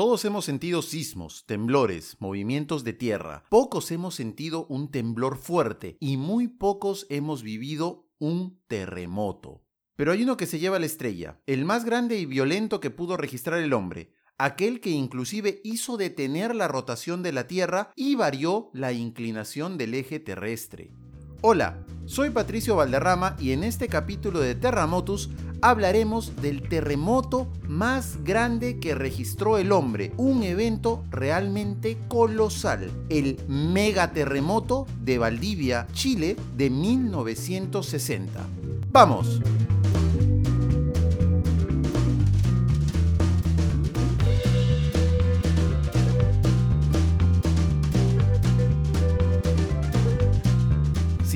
Todos hemos sentido sismos, temblores, movimientos de tierra. Pocos hemos sentido un temblor fuerte y muy pocos hemos vivido un terremoto. Pero hay uno que se lleva la estrella, el más grande y violento que pudo registrar el hombre, aquel que inclusive hizo detener la rotación de la Tierra y varió la inclinación del eje terrestre. Hola, soy Patricio Valderrama y en este capítulo de Terramotus hablaremos del terremoto más grande que registró el hombre, un evento realmente colosal, el megaterremoto de Valdivia, Chile, de 1960. ¡Vamos!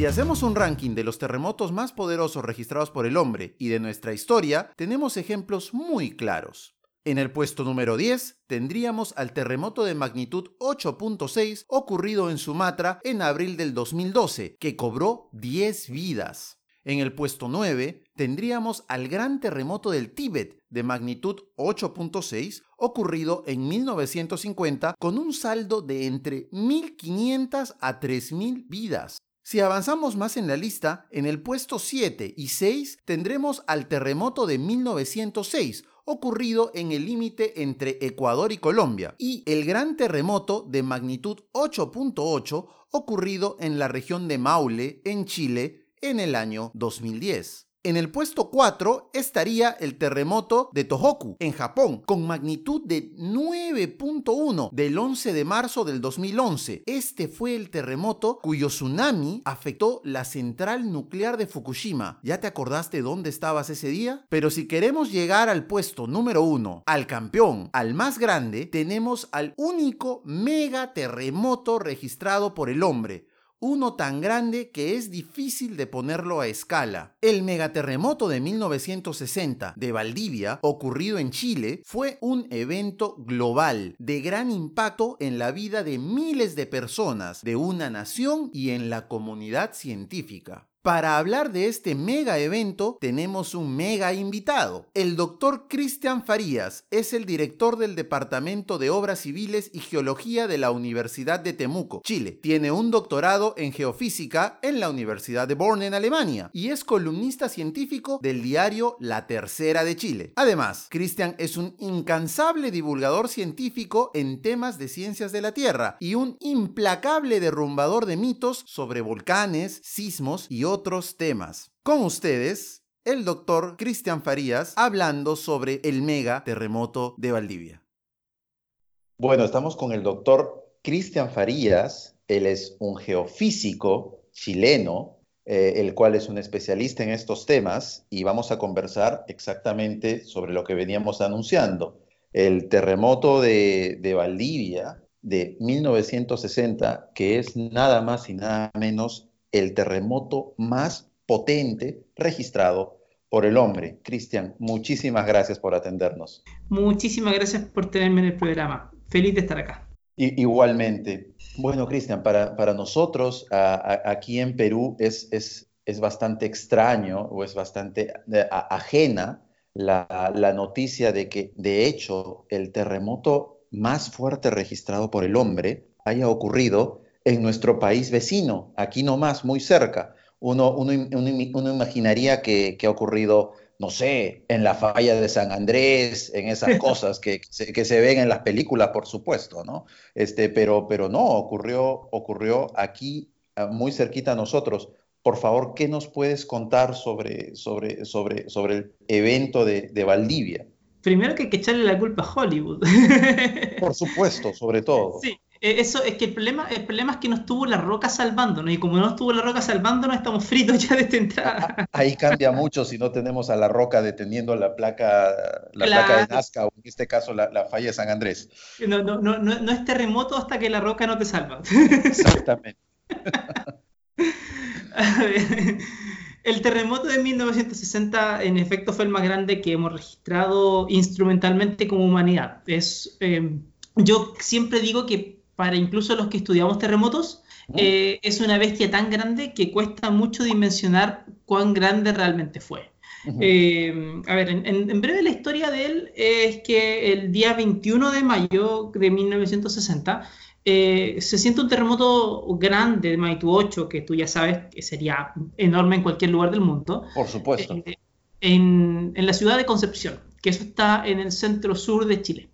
Si hacemos un ranking de los terremotos más poderosos registrados por el hombre y de nuestra historia, tenemos ejemplos muy claros. En el puesto número 10 tendríamos al terremoto de magnitud 8.6 ocurrido en Sumatra en abril del 2012, que cobró 10 vidas. En el puesto 9 tendríamos al gran terremoto del Tíbet de magnitud 8.6 ocurrido en 1950 con un saldo de entre 1.500 a 3.000 vidas. Si avanzamos más en la lista, en el puesto 7 y 6 tendremos al terremoto de 1906, ocurrido en el límite entre Ecuador y Colombia, y el gran terremoto de magnitud 8.8 ocurrido en la región de Maule, en Chile, en el año 2010. En el puesto 4 estaría el terremoto de Tohoku, en Japón, con magnitud de 9.1 del 11 de marzo del 2011. Este fue el terremoto cuyo tsunami afectó la central nuclear de Fukushima. ¿Ya te acordaste dónde estabas ese día? Pero si queremos llegar al puesto número 1, al campeón, al más grande, tenemos al único mega terremoto registrado por el hombre uno tan grande que es difícil de ponerlo a escala. El megaterremoto de 1960 de Valdivia, ocurrido en Chile, fue un evento global de gran impacto en la vida de miles de personas de una nación y en la comunidad científica. Para hablar de este mega evento tenemos un mega invitado. El doctor Cristian Farías es el director del Departamento de Obras Civiles y Geología de la Universidad de Temuco, Chile. Tiene un doctorado en geofísica en la Universidad de Born en Alemania y es columnista científico del diario La Tercera de Chile. Además, Cristian es un incansable divulgador científico en temas de ciencias de la Tierra y un implacable derrumbador de mitos sobre volcanes, sismos y otros otros temas. Con ustedes, el doctor Cristian Farías hablando sobre el mega terremoto de Valdivia. Bueno, estamos con el doctor Cristian Farías. Él es un geofísico chileno, eh, el cual es un especialista en estos temas y vamos a conversar exactamente sobre lo que veníamos anunciando. El terremoto de, de Valdivia de 1960, que es nada más y nada menos el terremoto más potente registrado por el hombre. Cristian, muchísimas gracias por atendernos. Muchísimas gracias por tenerme en el programa. Feliz de estar acá. igualmente. Bueno, Cristian, para, para, nosotros aquí en Perú es, es, es, bastante extraño o es bastante eh, ajena la, la noticia de que, de hecho, el terremoto más fuerte registrado por el hombre haya ocurrido en nuestro país vecino, aquí nomás, muy cerca. Uno, uno, imaginaría que, ha ocurrido, no sé, en la falla de San Andrés, en esas cosas que, que, se, ven en las películas, por supuesto, ¿no? Este, pero, pero no, ocurrió, ocurrió aquí, ah, muy cerquita a nosotros. Por favor, ¿qué nos puedes contar sobre, sobre, sobre, sobre el evento de, de Valdivia? Primero que hay que echarle la culpa a Hollywood. Por supuesto, sobre todo. Sí, eso es que el problema, el problema es que no estuvo la roca salvándonos y como no estuvo la roca salvándonos estamos fritos ya desde entrada. Ahí cambia mucho si no tenemos a la roca deteniendo la placa, la placa de Nazca o en este caso la, falla de San Andrés. No, no, no, no, es terremoto hasta que la roca no te salva. Exactamente. El terremoto de 1960 en efecto fue el más grande que hemos registrado instrumentalmente como humanidad. Es, eh, yo siempre digo que para incluso los que estudiamos terremotos, eh, es una bestia tan grande que cuesta mucho dimensionar cuán grande realmente fue. Eh, a ver, en, breve la historia de él es que el día 21 de mayo de 1960 eh, se siente un terremoto grande de magnitud 8, que tú ya sabes que sería enorme en cualquier lugar del mundo. Por supuesto. Eh, en, en, la ciudad de Concepción, que eso está en el centro sur de Chile.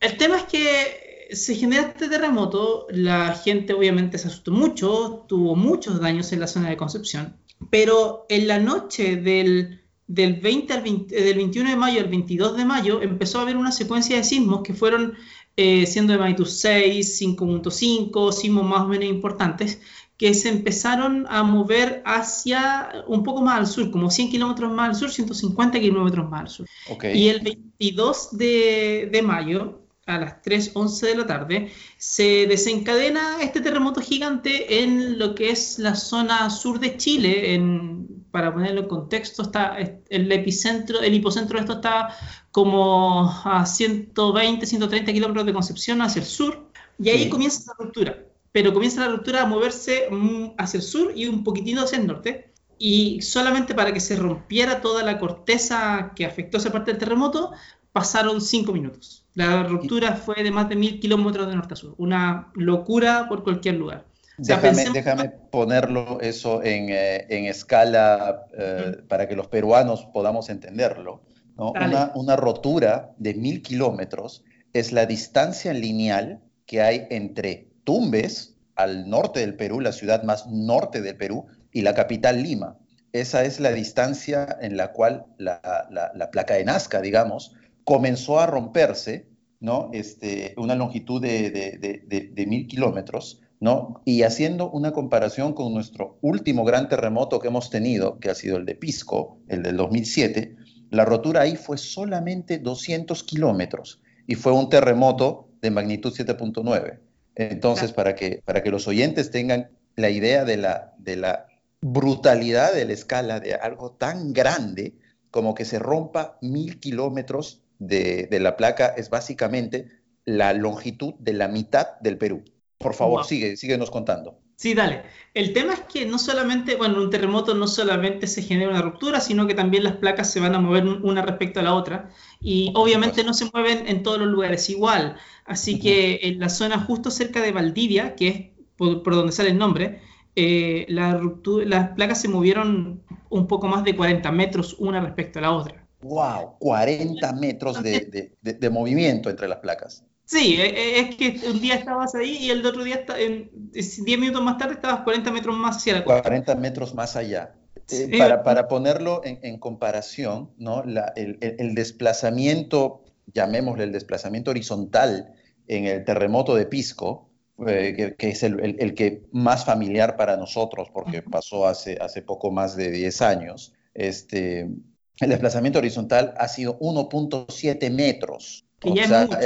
El tema es que se genera este terremoto, la gente obviamente se asustó mucho, tuvo muchos daños en la zona de Concepción, pero en la noche del, del, 20 al eh, del 21 de mayo al 22 de mayo empezó a haber una secuencia de sismos que fueron eh, siendo de magnitud 6, 5.5, sismos más o menos importantes, que se empezaron a mover hacia un poco más al sur, como 100 kilómetros más al sur, 150 kilómetros más al sur. Y el 22 de, de mayo, a las 3.11 de la tarde, se desencadena este terremoto gigante en lo que es la zona sur de Chile. En, para ponerlo en contexto, está el epicentro, el hipocentro de esto está como a 120, 130 kilómetros de Concepción hacia el sur, y ahí comienza la ruptura. Pero comienza la ruptura a moverse mm, hacia el sur y un poquitito hacia el norte. Y solamente para que se rompiera toda la corteza que afectó esa parte del terremoto, pasaron cinco minutos. La ruptura fue de más de mil kilómetros de norte a sur. Una locura por cualquier lugar. déjame, ponerlo eso en, eh, escala eh, para que los peruanos podamos entenderlo. Una, rotura de mil kilómetros es la distancia lineal que hay entre Tumbes, al norte del Perú, la ciudad más norte del Perú, y la capital Lima. Esa es la distancia en la cual la, placa de Nazca, digamos, comenzó a romperse, ¿no? Este, una longitud de, mil kilómetros, ¿no? Y haciendo una comparación con nuestro último gran terremoto que hemos tenido, que ha sido el de Pisco, el del 2007, la rotura ahí fue solamente 200 kilómetros y fue un terremoto de magnitud 7.9. Entonces, para, que, para que los oyentes tengan la idea de la, de la brutalidad de la escala de algo tan grande como que se rompa mil kilómetros de, la placa, es básicamente la longitud de la mitad del Perú. Por favor, sigue, síguenos contando. Sí, dale. El tema es que no solamente, bueno, un terremoto no solamente se genera una ruptura, sino que también las placas se van a mover una respecto a la otra y obviamente no se mueven en todos los lugares igual. Así que en la zona justo cerca de Valdivia, que es por, donde sale el nombre, eh, la las placas se movieron un poco más de 40 metros una respecto a la otra. ¡Wow! 40 metros de, de movimiento entre las placas. Sí, e, e, es que un día estabas ahí y el otro día, en 10 minutos más tarde, estabas 40 metros más hacia la 40 metros más allá. Eh, para, para, ponerlo en, comparación, ¿no? el, desplazamiento, llamémosle el desplazamiento horizontal en el terremoto de Pisco, eh, que, es el, que más familiar para nosotros, porque pasó hace, hace poco más de 10 años, este, el desplazamiento horizontal ha sido 1.7 metros. Que ya es mucho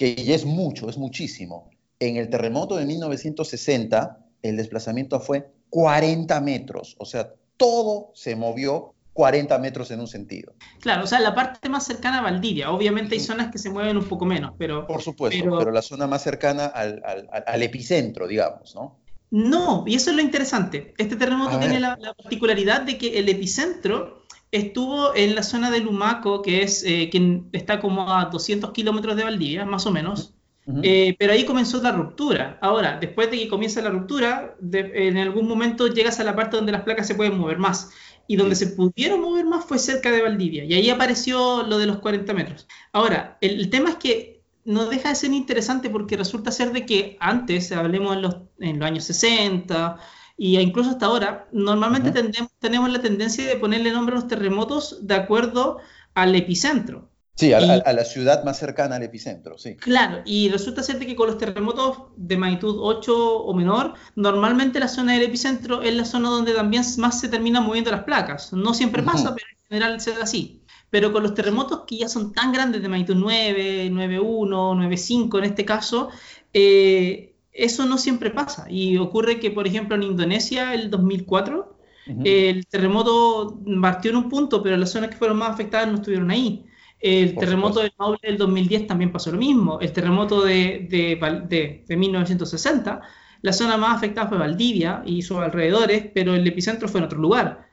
que ya es mucho, es muchísimo. En el terremoto de 1960, el desplazamiento fue 40 metros, o sea, todo se movió 40 metros en un sentido. Claro, o sea, la parte más cercana a Valdivia, obviamente hay zonas que se mueven un poco menos, pero... Por supuesto, pero, la zona más cercana al, al, epicentro, digamos, ¿no? No, y eso es lo interesante. Este terremoto tiene la, particularidad de que el epicentro estuvo en la zona de Lumaco, que es eh, quien está como a 200 kilómetros de Valdivia, más o menos. Eh, pero ahí comenzó la ruptura. Ahora, después de que comienza la ruptura, en algún momento llegas a la parte donde las placas se pueden mover más. Y donde se pudieron mover más fue cerca de Valdivia. Y ahí apareció lo de los 40 metros. Ahora, el, tema es que no deja de ser interesante porque resulta ser de que antes, hablemos en los, en los años 60, y incluso hasta ahora, normalmente tenemos la tendencia de ponerle nombre a los terremotos de acuerdo al epicentro. Sí, a, la ciudad más cercana al epicentro, sí. Claro, y resulta ser que con los terremotos de magnitud 8 o menor, normalmente la zona del epicentro es la zona donde también más se terminan moviendo las placas. No siempre pasa, pero en general se da así. Pero con los terremotos que ya son tan grandes de magnitud 9, 9.1, 9.5 en este caso, eh, eso no siempre pasa. Y ocurre que, por ejemplo, en Indonesia, el 2004, el terremoto partió en un punto, pero las zonas que fueron más afectadas no estuvieron ahí. El terremoto del Maule del 2010 también pasó lo mismo. El terremoto de, de, de, 1960, la zona más afectada fue Valdivia y sus alrededores, pero el epicentro fue en otro lugar.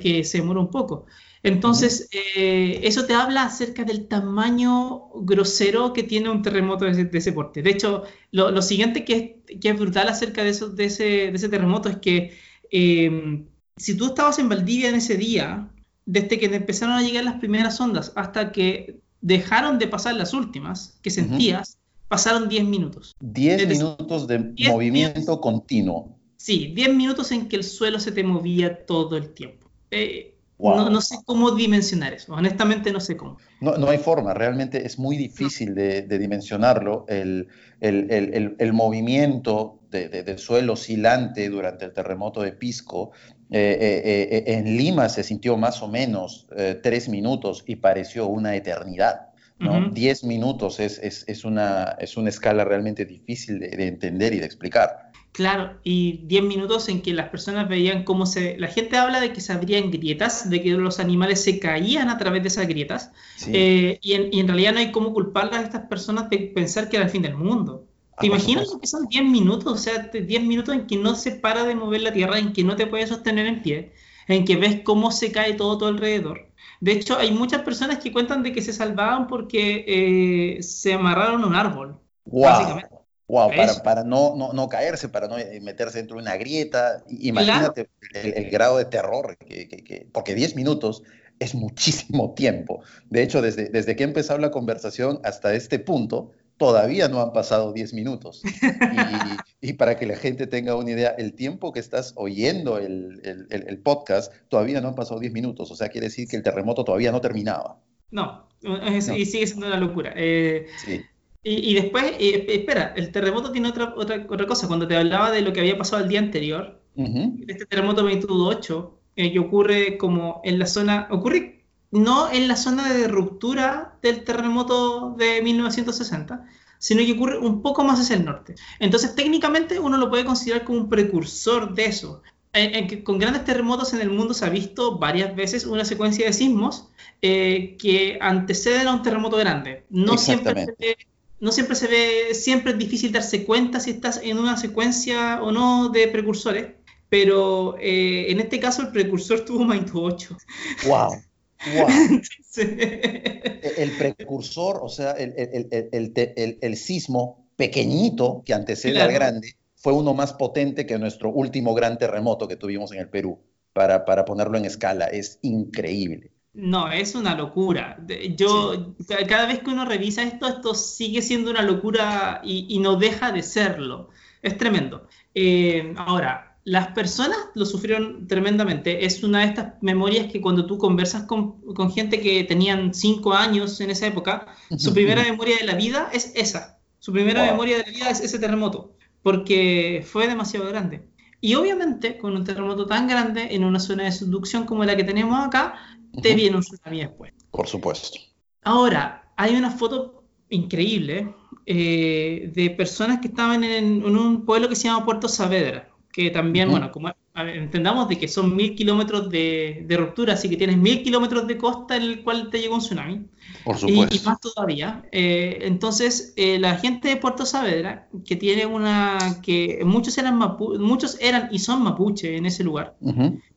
que se demora un poco. Entonces, eh, eso te habla acerca del tamaño grosero que tiene un terremoto de ese, porte. De hecho, lo, siguiente que es, que es, brutal acerca de, eso, de, ese, de ese terremoto es que em, si tú estabas en Valdivia en ese día, desde que empezaron a llegar las primeras ondas hasta que dejaron de pasar las últimas que sentías, pasaron 10 minutos. 10 minutos de movimiento continuo. Sí, 10 minutos en que el suelo se te movía todo el tiempo. Eh, no, sé cómo dimensionar eso, honestamente no sé cómo. No, no hay forma, realmente es muy difícil de, dimensionarlo. El, el, movimiento del suelo oscilante durante el terremoto de Pisco, eh, eh, eh, en Lima se sintió más o menos tres minutos y pareció una eternidad. ¿no? Diez minutos es, es, es, una, es una escala realmente difícil de entender y de explicar. Claro, y 10 minutos en que las personas veían cómo se... La gente habla de que se abrían grietas, de que los animales se caían a través de esas grietas, eh, y, en, realidad no hay cómo culpar a estas personas de pensar que era el fin del mundo. ¿Te ah, imaginas que son 10 minutos? O sea, 10 minutos en que no se para de mover la tierra, en que no te puedes sostener en pie, en que ves cómo se cae todo, todo alrededor. De hecho, hay muchas personas que cuentan de que se salvaban porque eh, se amarraron a un árbol, básicamente. Wow, para, para no, no, no, caerse, para no meterse dentro de una grieta. Imagínate el, grado de terror, que, que, porque 10 minutos es muchísimo tiempo. De hecho, desde, desde que he empezado la conversación hasta este punto, todavía no han pasado 10 minutos. Y, y, para que la gente tenga una idea, el tiempo que estás oyendo el, el, el, podcast, todavía no han pasado 10 minutos. O sea, quiere decir que el terremoto todavía no terminaba. No, y sigue siendo una locura. Eh, sí. Y, después, espera, el terremoto tiene otra, otra, otra cosa. Cuando te hablaba de lo que había pasado el día anterior, este terremoto magnitud 8, eh, que ocurre como en la zona, ocurre no en la zona de ruptura del terremoto de 1960, sino que ocurre un poco más hacia el norte. Entonces, técnicamente uno lo puede considerar como un precursor de eso. con grandes terremotos en el mundo se ha visto varias veces una secuencia de sismos eh, que anteceden a un terremoto grande. No siempre no siempre se ve, siempre es difícil darse cuenta si estás en una secuencia o no de precursores, pero eh, en este caso el precursor tuvo magnitud 8. ¡Wow! wow. el precursor, o sea, el, el, el, sismo pequeñito que antecede al grande, fue uno más potente que nuestro último gran terremoto que tuvimos en el Perú, para, para ponerlo en escala. Es increíble. No, es una locura. Yo, cada vez que uno revisa esto, esto sigue siendo una locura y, no deja de serlo. Es tremendo. Eh, ahora, las personas lo sufrieron tremendamente. Es una de estas memorias que cuando tú conversas con, gente que tenían cinco años en esa época, su primera memoria de la vida es esa. Su primera memoria de la vida es ese terremoto, porque fue demasiado grande. Y obviamente, con un terremoto tan grande en una zona de subducción como la que tenemos acá, te viene un tsunami después. Por supuesto. Ahora, hay una foto increíble eh, de personas que estaban en, un pueblo que se llama Puerto Saavedra, que también, bueno, como entendamos de que son mil kilómetros de, ruptura, así que tienes mil kilómetros de costa en el cual te llegó un tsunami. Por supuesto. Y, más todavía. Eh, entonces, eh, la gente de Puerto Saavedra, que tiene una, que muchos eran, muchos eran y son mapuche en ese lugar,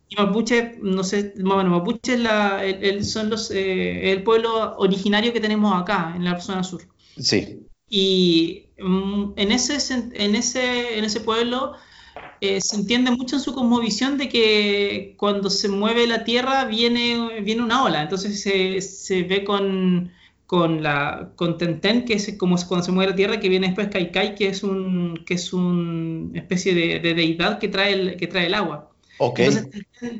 y Mapuche, no sé, bueno, Mapuche es la, el, son los, eh, el pueblo originario que tenemos acá, en la zona sur. Sí. Y mm, en, ese, en, ese, en ese pueblo eh, se entiende mucho en su cosmovisión de que cuando se mueve la tierra viene, viene una ola. Entonces se, se ve con, con la con Tenten, que es como cuando se mueve la tierra, que viene después Kaikai, que es un que es una especie de, de, deidad que trae el, que trae el agua. Entonces,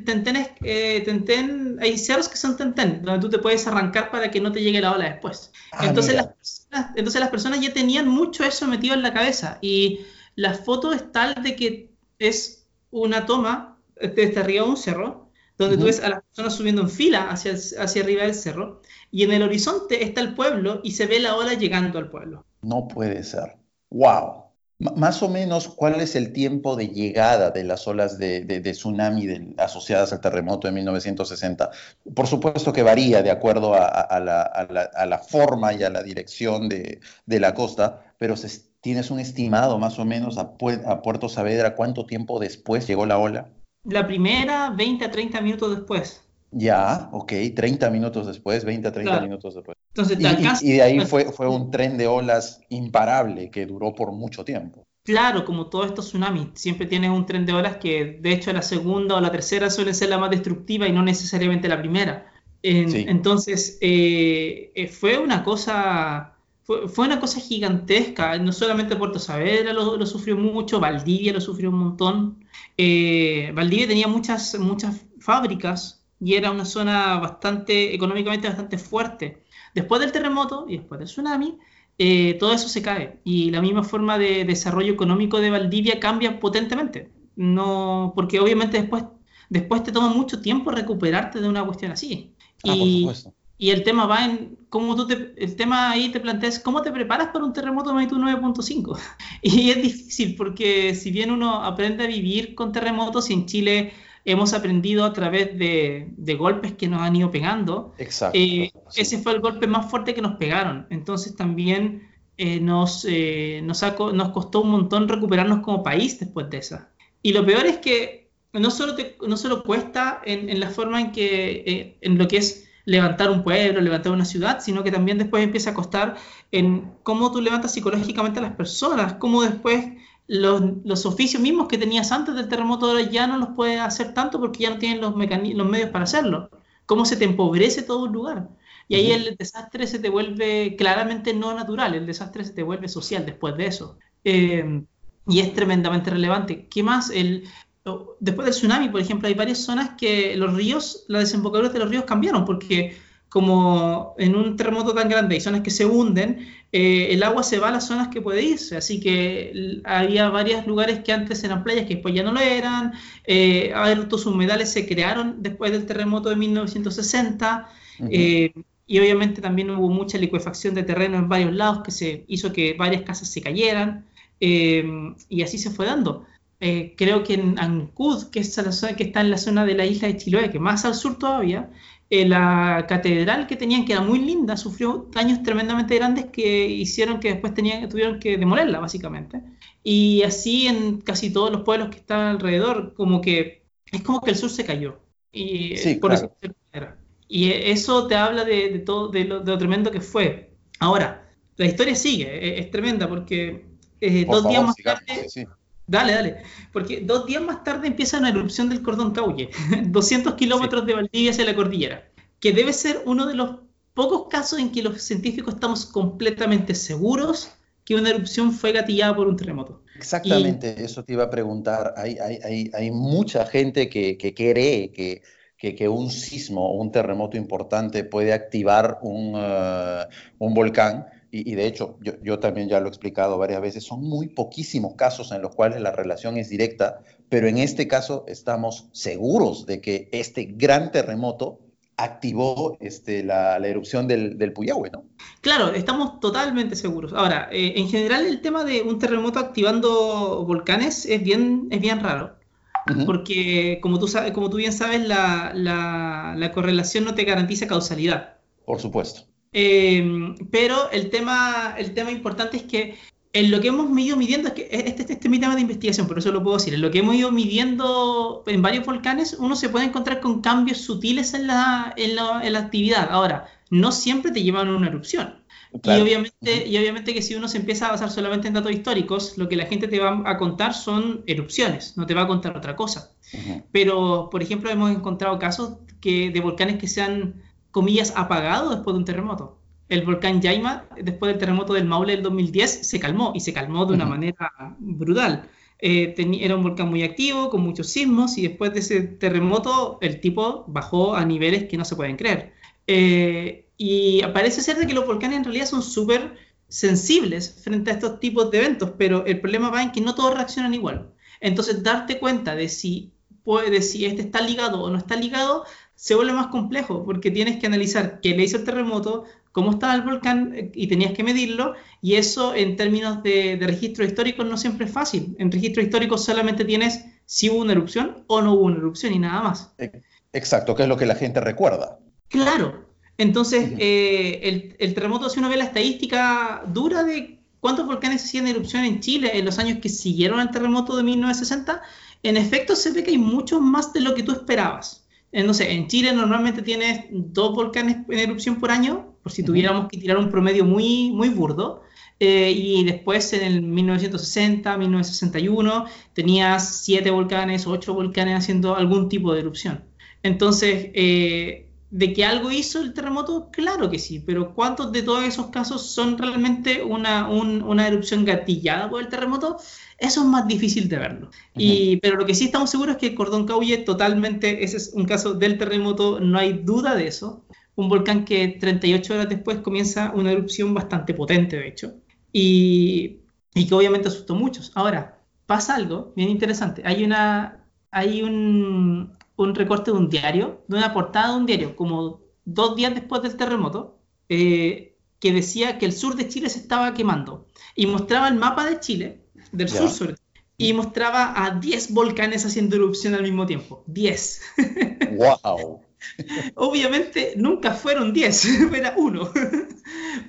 tenten, eh, tenten, hay cerros que son tenten, donde tú te puedes arrancar para que no te llegue la ola después. Ah, entonces, las personas, entonces las personas ya tenían mucho eso metido en la cabeza y la foto es tal de que es una toma desde arriba de un cerro, donde tú ves a las personas subiendo en fila hacia, hacia arriba del cerro y en el horizonte está el pueblo y se ve la ola llegando al pueblo. No puede ser. ¡Wow! Más o menos, ¿cuál es el tiempo de llegada de las olas de, tsunami asociadas al terremoto de 1960? Por supuesto que varía de acuerdo a, la, forma y a la dirección de, la costa, pero ¿tienes un estimado más o menos a, Puerto Saavedra cuánto tiempo después llegó la ola? la primera 20 a 30 minutos después. Ya, ok, 30 minutos después, 20 a 30 minutos después. Entonces, y, y, de ahí fue, fue un tren de olas imparable que duró por mucho tiempo. Claro, como todos estos tsunamis, siempre tienes un tren de olas que de hecho la segunda o la tercera suele ser la más destructiva y no necesariamente la primera. Entonces, eh, eh, fue una cosa fue, una cosa gigantesca. No solamente Puerto Saavedra lo, sufrió mucho, Valdivia lo sufrió un montón. Eh, Valdivia tenía muchas, muchas fábricas y era una zona bastante, económicamente bastante fuerte. Después del terremoto y después del tsunami, eh, todo eso se cae y la misma forma de desarrollo económico de Valdivia cambia potentemente. No, porque obviamente después, después te toma mucho tiempo recuperarte de una cuestión así. Ah, y, y el tema va en cómo tú te, el tema ahí te planteas cómo te preparas para un terremoto de magnitud 9.5. Y es difícil porque si bien uno aprende a vivir con terremotos y en Chile hemos aprendido a través de, de golpes que nos han ido pegando, eh, ese fue el golpe más fuerte que nos pegaron. Entonces también eh, nos, eh, nos, nos costó un montón recuperarnos como país después de esa. Y lo peor es que no solo, te, no solo cuesta en, en la forma en que, en lo que es levantar un pueblo, levantar una ciudad, sino que también después empieza a costar en cómo tú levantas psicológicamente a las personas, cómo después los, oficios mismos que tenías antes del terremoto ahora ya no los puedes hacer tanto porque ya no tienen los, los medios para hacerlo. Cómo se te empobrece todo un lugar. Y ahí el desastre se te vuelve claramente no natural, el desastre se te vuelve social después de eso. Eh, y es tremendamente relevante. ¿Qué más? El, después del tsunami, por ejemplo, hay varias zonas que los ríos, las desembocaduras de los ríos cambiaron, porque como en un terremoto tan grande hay zonas que se hunden, eh, el agua se va a las zonas que puede irse. Así que había varios lugares que antes eran playas que después ya no lo eran. Eh, humedales se crearon después del terremoto de 1960. Eh, y obviamente también hubo mucha liquefacción de terreno en varios lados que se hizo que varias casas se cayeran. Eh, y así se fue dando. Creo que en Ancud, que, es la zona, que está en la zona de la isla de Chiloé, que más al sur todavía, eh, la catedral que tenían, que era muy linda, sufrió daños tremendamente grandes que hicieron que después tenían, tuvieron que demolerla, básicamente. Y así en casi todos los pueblos que están alrededor, como que es como que el sur se cayó. Y eh, sí, por eso Y eso te habla de, todo, de lo, tremendo que fue. Ahora, la historia sigue, es, tremenda porque dos días más tarde... Dale, dale. Porque dos días más tarde empieza una erupción del cordón Cauye, 200 kilómetros de Valdivia hacia la cordillera, que debe ser uno de los pocos casos en que los científicos estamos completamente seguros que una erupción fue gatillada por un terremoto. Exactamente, eso te iba a preguntar. Hay, hay, hay, hay mucha gente que, que cree que, que, un sismo o un terremoto importante puede activar un, uh, un volcán y, de hecho yo, también ya lo he explicado varias veces, son muy poquísimos casos en los cuales la relación es directa, pero en este caso estamos seguros de que este gran terremoto activó este, la, erupción del, del, Puyahue, ¿no? Claro, estamos totalmente seguros. Ahora, eh, en general el tema de un terremoto activando volcanes es bien, es bien raro. Porque, como tú, sabes, como tú bien sabes, la, la correlación no te garantiza causalidad. Por supuesto. Em, pero el tema, el tema importante es que en lo que hemos ido midiendo, es que este, este, este, es mi tema de investigación, por eso lo puedo decir, en lo que hemos ido midiendo en varios volcanes, uno se puede encontrar con cambios sutiles en la, en la, en la actividad. Ahora, no siempre te llevan a una erupción. Y, obviamente, y obviamente que si uno se empieza a basar solamente en datos históricos, lo que la gente te va a contar son erupciones, no te va a contar otra cosa. Pero, por ejemplo, hemos encontrado casos que, de volcanes que se han comillas, apagado después de un terremoto. El volcán Yaima, después del terremoto del Maule del 2010, se calmó y se calmó de una manera brutal. Eh, era un volcán muy activo, con muchos sismos, y después de ese terremoto el tipo bajó a niveles que no se pueden creer. Eh, y parece ser de que los volcanes en realidad son súper sensibles frente a estos tipos de eventos, pero el problema va en que no todos reaccionan igual. Entonces, darte cuenta de si, puede, si este está ligado o no está ligado se vuelve más complejo porque tienes que analizar qué le hizo el terremoto, cómo estaba el volcán eh, y tenías que medirlo y eso en términos de, registros históricos no siempre es fácil. En registros históricos solamente tienes si hubo una erupción o no hubo una erupción y nada más. Exacto, que es lo que la gente recuerda. Claro. Entonces, eh, el, terremoto, si uno ve la estadística dura de ¿cuántos volcanes hacían erupción en Chile en los años que siguieron al terremoto de 1960? En efecto, se ve que hay muchos más de lo que tú esperabas. Eh, no sé, en Chile normalmente tienes dos volcanes en erupción por año, por si tuviéramos que tirar un promedio muy, muy burdo. Eh, y después en el 1960, 1961, tenías siete volcanes, ocho volcanes haciendo algún tipo de erupción. Entonces, eh, ¿de que algo hizo el terremoto? Claro que sí, pero ¿cuántos de todos esos casos son realmente una, una erupción gatillada por el terremoto? Eso es más difícil de verlo. y, pero lo que sí estamos seguros es que el Cordón Cauye totalmente, ese es un caso del terremoto, no hay duda de eso. Un volcán que 38 horas después comienza una erupción bastante potente, de hecho y, que obviamente asustó a muchos. Ahora, pasa algo bien interesante. Hay, una, hay un, un, recorte de un diario, de una portada de un diario, como dos días después del terremoto, eh, que decía que el sur de Chile se estaba quemando. Y mostraba el mapa de Chile, del sur sobre y mostraba a 10 volcanes haciendo erupción al mismo tiempo. 10. ¡Wow! Obviamente nunca fueron 10, era uno.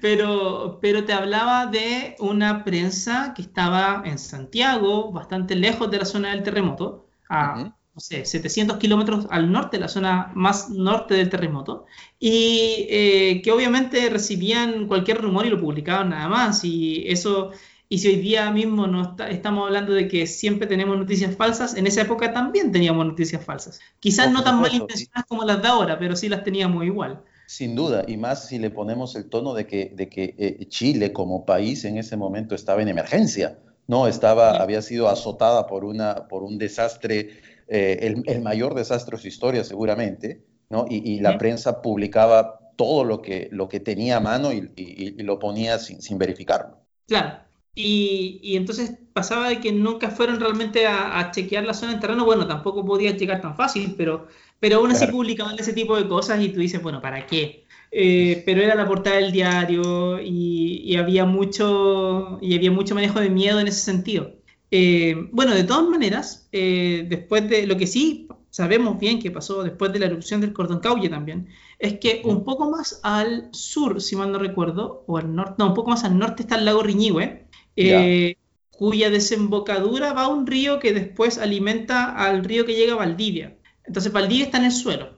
pero, pero te hablaba de una prensa que estaba en Santiago, bastante lejos de la zona del terremoto, a, no sé, 700 kilómetros al norte, la zona más norte del terremoto, y eh, que obviamente recibían cualquier rumor y lo publicaban nada más, y eso y si hoy día mismo no estamos hablando de que siempre tenemos noticias falsas, en esa época también teníamos noticias falsas. Quizás no tan mal intencionadas como las de ahora, pero sí las teníamos igual. Sin duda, y más si le ponemos el tono de que, de que eh, Chile como país en ese momento estaba en emergencia, ¿no? Estaba, había sido azotada por, una, por un desastre, eh, el, mayor desastre de su historia seguramente, ¿no? Y, la prensa publicaba todo lo que, lo que tenía a mano y, lo ponía sin, sin verificarlo. Claro, y, entonces pasaba de que nunca fueron realmente a, chequear la zona en terreno. Bueno, tampoco podía llegar tan fácil, pero, pero aún así publicaban ese tipo de cosas y tú dices, bueno, ¿para qué? Eh, pero era la portada del diario y, había mucho, y había mucho manejo de miedo en ese sentido. Eh, bueno, de todas maneras, eh, después de lo que sí sabemos bien que pasó después de la erupción del Cordón Cauye también, es que un poco más al sur, si mal no recuerdo, o al norte, no, un poco más al norte está el lago Riñihue, eh, cuya desembocadura va a un río que después alimenta al río que llega a Valdivia. Entonces Valdivia está en el suelo.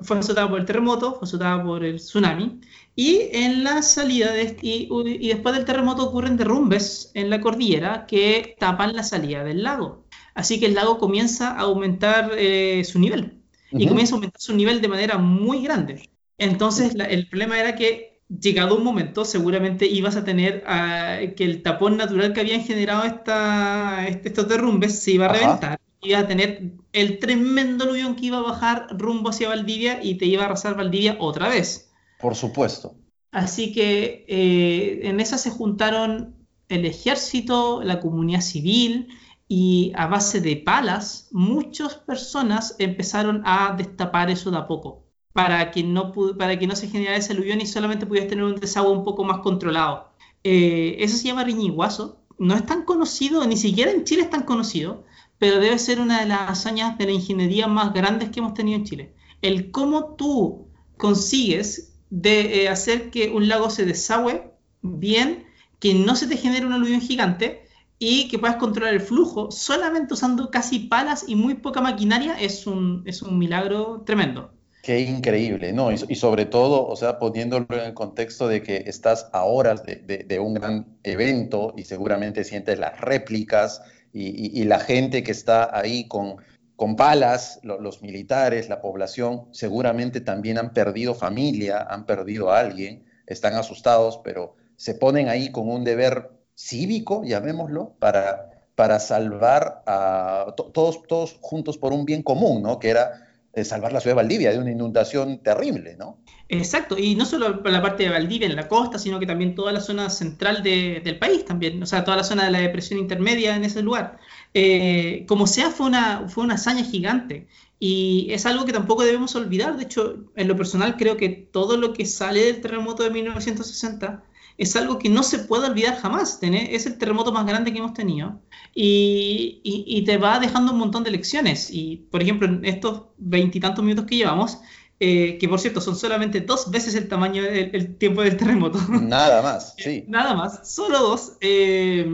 Fue azotada por el terremoto, fue azotada por el tsunami. Y en la salida de y, después del terremoto ocurren derrumbes en la cordillera que tapan la salida del lago. Así que el lago comienza a aumentar eh, su nivel. Y comienza a aumentar su nivel de manera muy grande. Entonces el problema era que llegado un momento, seguramente ibas a tener ah, que el tapón natural que habían generado esta, estos derrumbes se iba a reventar. Ibas a tener el tremendo aluvión que iba a bajar rumbo hacia Valdivia y te iba a arrasar Valdivia otra vez. Por supuesto. Así que eh, en esa se juntaron el ejército, la comunidad civil y a base de palas, muchas personas empezaron a destapar eso de a poco para que no, para que no se generara ese aluvión y solamente pudieras tener un desagüe un poco más controlado. Eh, eso se llama riñiguazo. No es tan conocido, ni siquiera en Chile es tan conocido, pero debe ser una de las hazañas de la ingeniería más grandes que hemos tenido en Chile. El cómo tú consigues de eh, hacer que un lago se desagüe bien, que no se te genere un aluvión gigante y que puedas controlar el flujo solamente usando casi palas y muy poca maquinaria es un, es un milagro tremendo. Qué increíble, ¿no? Y, sobre todo, o sea, poniéndolo en el contexto de que estás a horas de, un gran evento y seguramente sientes las réplicas y, la gente que está ahí con, con palas, los militares, la población, seguramente también han perdido familia, han perdido a alguien, están asustados, pero se ponen ahí con un deber cívico, llamémoslo, para, para salvar a todos, todos juntos por un bien común, ¿no? Que era salvar la ciudad de Valdivia de una inundación terrible, ¿no? Exacto, y no solo la parte de Valdivia en la costa, sino que también toda la zona central del país también, o sea, toda la zona de la depresión intermedia en ese lugar. Eh, como sea, fue una, fue una hazaña gigante y es algo que tampoco debemos olvidar. De hecho, en lo personal creo que todo lo que sale del terremoto de 1960 es algo que no se puede olvidar jamás. Es el terremoto más grande que hemos tenido y, te va dejando un montón de lecciones. Y, por ejemplo, en estos veintitantos minutos que llevamos, eh, que por cierto son solamente dos veces el tamaño del tiempo del terremoto. Nada más, sí. Nada más, solo dos. Eh,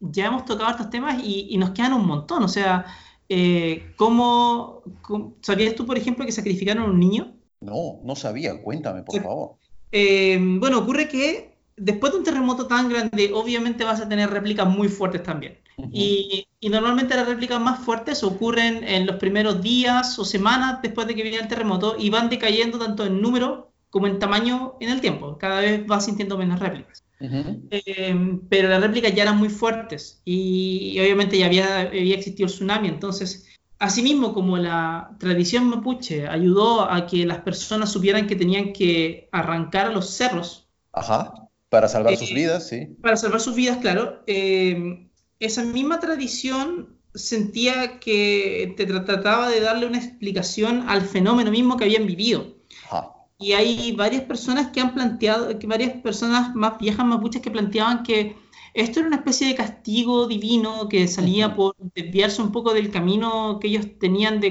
ya hemos tocado estos temas y, nos quedan un montón. O sea, eh, ¿cómo, sabías tú, por ejemplo, que sacrificaron a un niño? No, no sabía. Cuéntame, por favor. bueno, ocurre que después de un terremoto tan grande, obviamente vas a tener réplicas muy fuertes también. y, normalmente las réplicas más fuertes ocurren en los primeros días o semanas después de que viene el terremoto y van decayendo tanto en número como en tamaño en el tiempo. Cada vez vas sintiendo menos réplicas. Eh, pero las réplicas ya eran muy fuertes y, obviamente ya había, había existido el tsunami. Entonces, Asimismo, como la tradición mapuche ayudó a que las personas supieran que tenían que arrancar a los cerros Ajá. Para salvar sus eh, vidas, sí. Para salvar sus vidas, claro. Eh, esa misma tradición sentía que te trataba de darle una explicación al fenómeno mismo que habían vivido. Y hay varias personas que han planteado, que varias personas más viejas mapuches que planteaban que esto era una especie de castigo divino que salía por desviarse un poco del camino que ellos tenían de,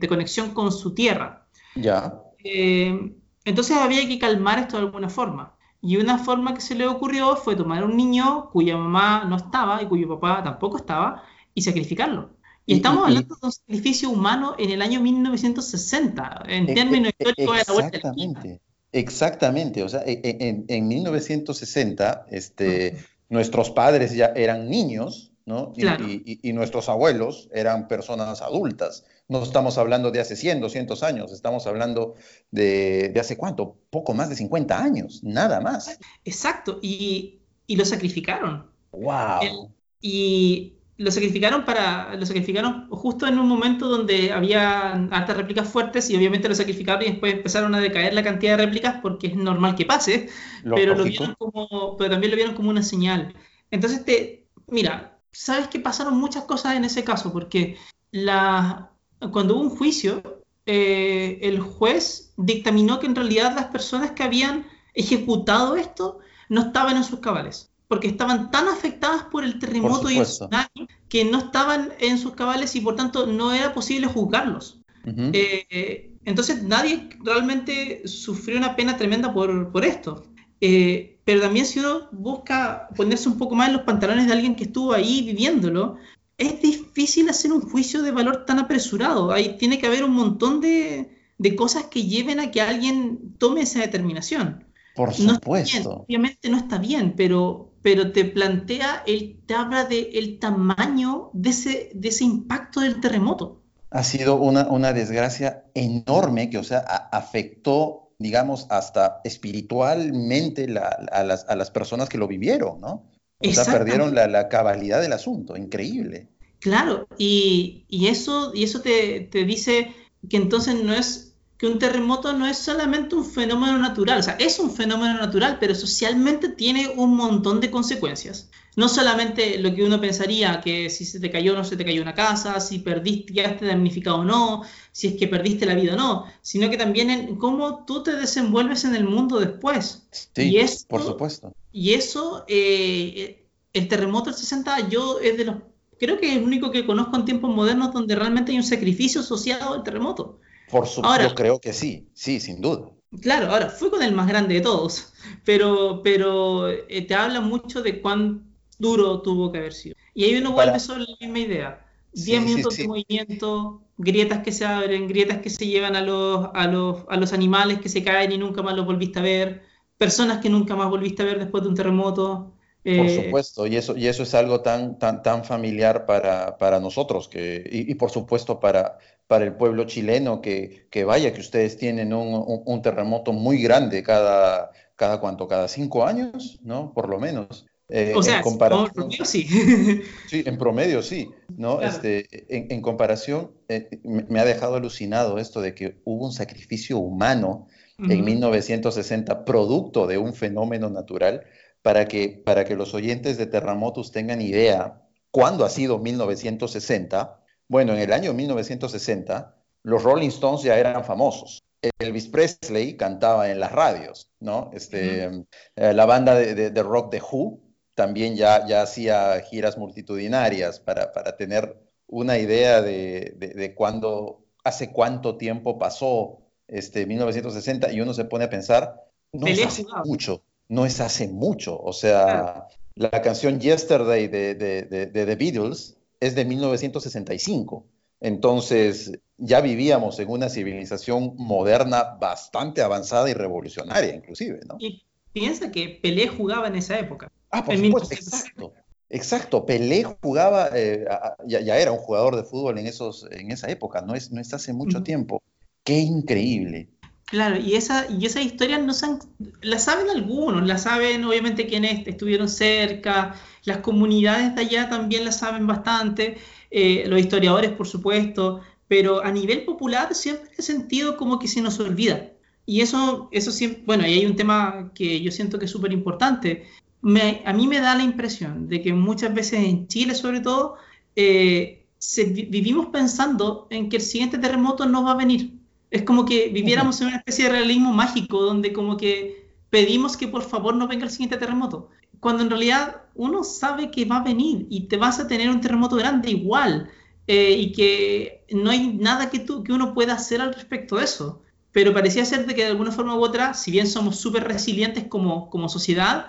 de, conexión con su tierra. Ya. Eh, entonces había que calmar esto de alguna forma. Y una forma que se le ocurrió fue tomar a un niño cuya mamá no estaba y cuyo papá tampoco estaba y sacrificarlo. Y, estamos hablando de un sacrificio humano en el año 1960, en e, términos e, históricos de la vuelta Exactamente, exactamente. O sea, e, en, en 1960, este, nuestros padres ya eran niños, ¿no? y, nuestros abuelos eran personas adultas. No estamos hablando de hace 100, 200 años, estamos hablando de, hace cuánto, poco más de 50 años, nada más. Exacto, y, lo sacrificaron. ¡Wow! y lo sacrificaron para lo sacrificaron justo en un momento donde había altas réplicas fuertes y obviamente lo sacrificaron y después empezaron a decaer la cantidad de réplicas porque es normal que pase pero lo vieron como pero también lo vieron como una señal entonces te mira sabes que pasaron muchas cosas en ese caso porque la cuando hubo un juicio, eh, el juez dictaminó que en realidad las personas que habían ejecutado esto no estaban en sus cabales, porque estaban tan afectadas por el terremoto y el tsunami que no estaban en sus cabales y por tanto no era posible juzgarlos. Eh, entonces nadie realmente sufrió una pena tremenda por, por esto. Eh, pero también si uno busca ponerse un poco más en los pantalones de alguien que estuvo ahí viviéndolo, es difícil hacer un juicio de valor tan apresurado. Ahí tiene que haber un montón de, cosas que lleven a que alguien tome esa determinación. Por supuesto. obviamente no está bien, pero, pero te plantea, el, te habla del tamaño de ese, de ese impacto del terremoto. Ha sido una, una desgracia enorme que, o sea, afectó, digamos, hasta espiritualmente a, las, a las personas que lo vivieron, ¿no? O sea, perdieron la, la, cabalidad del asunto, increíble. Claro, y, y eso, y eso te, te, dice que entonces no es que un terremoto no es solamente un fenómeno natural, o sea, es un fenómeno natural, pero socialmente tiene un montón de consecuencias. No solamente lo que uno pensaría, que si se te cayó o no se te cayó una casa, si perdiste, quedaste damnificado o no, si es que perdiste la vida o no, sino que también en cómo tú te desenvuelves en el mundo después. Sí, y por supuesto. Y eso, eh, el terremoto del 60, yo es de los, creo que es el único que conozco en tiempos modernos donde realmente hay un sacrificio asociado al terremoto. Por supuesto, yo creo que sí, sí, sin duda. Claro, ahora fue con el más grande de todos, pero, pero eh, te habla mucho de cuán duro tuvo que haber sido. Y ahí uno vuelve sobre la misma idea. 10 minutos de movimiento, grietas que se abren, grietas que se llevan a los, a, los, a los animales que se caen y nunca más los volviste a ver, personas que nunca más volviste a ver después de un terremoto. Por eh, supuesto, y eso, y eso es algo tan, tan, tan familiar para, para nosotros que, y, por supuesto para, para el pueblo chileno, que, que vaya que ustedes tienen un, un, terremoto muy grande cada, cada cuánto, cada cinco años, ¿no? Por lo menos. Eh, o sea, en promedio sí. sí, en promedio sí, ¿no? Este, en, en comparación, eh, me ha dejado alucinado esto de que hubo un sacrificio humano en 1960, producto de un fenómeno natural, para que, para que los oyentes de Terremotos tengan idea cuándo ha sido 1960. Bueno, en el año 1960, los Rolling Stones ya eran famosos. Elvis Presley cantaba en las radios, ¿no? Este, eh, la banda de, de, rock The Who también ya, ya hacía giras multitudinarias para, para tener una idea de, de, cuándo, hace cuánto tiempo pasó este, 1960, y uno se pone a pensar, no es hace mucho, no es hace mucho. O sea, la canción Yesterday de, de, de, de The Beatles es de 1965. Entonces, ya vivíamos en una civilización moderna bastante avanzada y revolucionaria, inclusive, ¿no? Y piensa que Pelé jugaba en esa época. Ah, por supuesto, exacto. Exacto, Pelé jugaba, eh, ya, era un jugador de fútbol en, esos, en esa época, no es, no es hace mucho tiempo. Qué increíble. Claro, y esa, y esa historia no la saben algunos, la saben obviamente quienes estuvieron cerca, las comunidades de allá también la saben bastante, eh, los historiadores por supuesto, pero a nivel popular siempre he sentido como que se nos olvida. Y eso, eso siempre, bueno, y hay un tema que yo siento que es súper importante. a mí me da la impresión de que muchas veces en Chile sobre todo, eh, vivimos pensando en que el siguiente terremoto no va a venir. Es como que viviéramos en una especie de realismo mágico donde como que pedimos que por favor no venga el siguiente terremoto. Cuando en realidad uno sabe que va a venir y te vas a tener un terremoto grande igual eh, y que no hay nada que, tú, que uno pueda hacer al respecto de eso. Pero parecía ser de que de alguna forma u otra, si bien somos súper resilientes como, como sociedad,